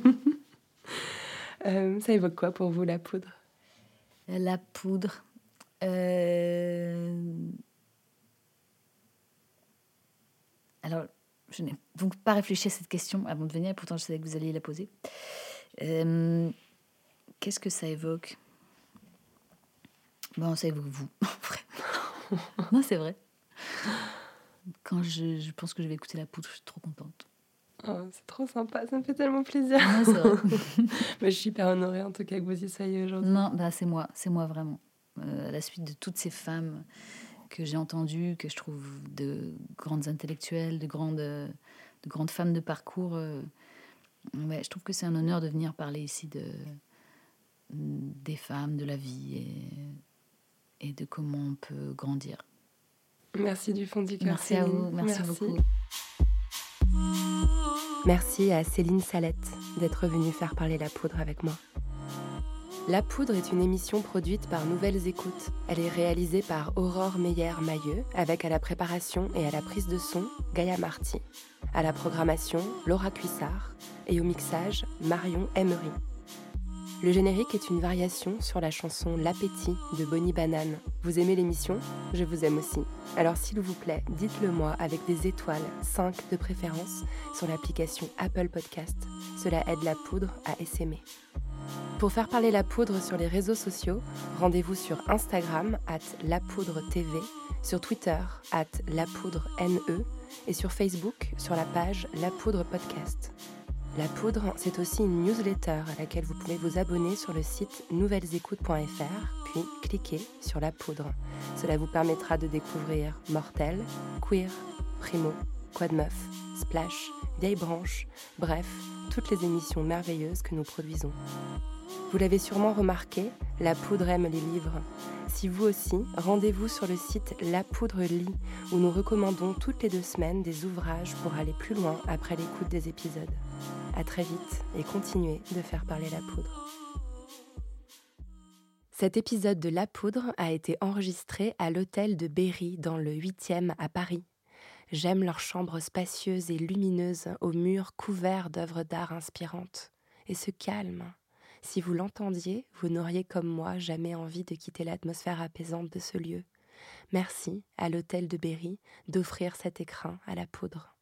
Euh, ça évoque quoi pour vous, la poudre? La poudre. Euh, Alors, je n'ai donc pas réfléchi à cette question avant de venir, et pourtant je savais que vous alliez la poser. Euh, Qu'est-ce que ça évoque? Bon, ça évoque vous, non, c'est vrai. Quand je, je pense que je vais écouter la poudre, je suis trop contente. Oh, C'est trop sympa, ça me fait tellement plaisir. Vrai. Mais je suis hyper honorée en tout cas que vous y soyez aujourd'hui. Non, bah, c'est moi, c'est moi vraiment. Euh, à la suite de toutes ces femmes que j'ai entendues, que je trouve de grandes intellectuelles, de grandes, de grandes femmes de parcours, euh, ouais, je trouve que c'est un honneur de venir parler ici de, des femmes, de la vie et, et de comment on peut grandir. Merci du fond du cœur. Merci à Céline. vous, merci, beaucoup. Merci à Céline Salette d'être venue faire parler la poudre avec moi. La Poudre est une émission produite par Nouvelles Écoutes. Elle est réalisée par Aurore Meyer-Mailleux, avec à la préparation et à la prise de son Gaïa Marty. À la programmation, Laura Cuissard. Et au mixage, Marion Emery. Le générique est une variation sur la chanson L'appétit de Bonnie Banane. Vous aimez l'émission? Je vous aime aussi. Alors s'il vous plaît, dites-le moi avec des étoiles, 5 de préférence, sur l'application Apple Podcast. Cela aide la poudre à essaimer. Pour faire parler la poudre sur les réseaux sociaux, rendez-vous sur Instagram at lapoudre.tv, sur Twitter at lapoudre.ne et sur Facebook sur la page La Poudre Podcast. La Poudre, c'est aussi une newsletter à laquelle vous pouvez vous abonner sur le site nouvellesécoutes.fr, puis cliquer sur La Poudre. Cela vous permettra de découvrir Mortel, Queer, Primo, Quad Meuf, Splash, Vieille Branche, bref, toutes les émissions merveilleuses que nous produisons. Vous l'avez sûrement remarqué, La Poudre aime les livres. Si vous aussi, rendez-vous sur le site La Poudre Lit, où nous recommandons toutes les deux semaines des ouvrages pour aller plus loin après l'écoute des épisodes. À très vite et continuez de faire parler la poudre. Cet épisode de La Poudre a été enregistré à l'hôtel de Berry dans le 8e à Paris. J'aime leurs chambres spacieuses et lumineuses aux murs couverts d'œuvres d'art inspirantes. Et ce calme. Si vous l'entendiez, vous n'auriez comme moi jamais envie de quitter l'atmosphère apaisante de ce lieu. Merci à l'hôtel de Berry d'offrir cet écrin à la poudre.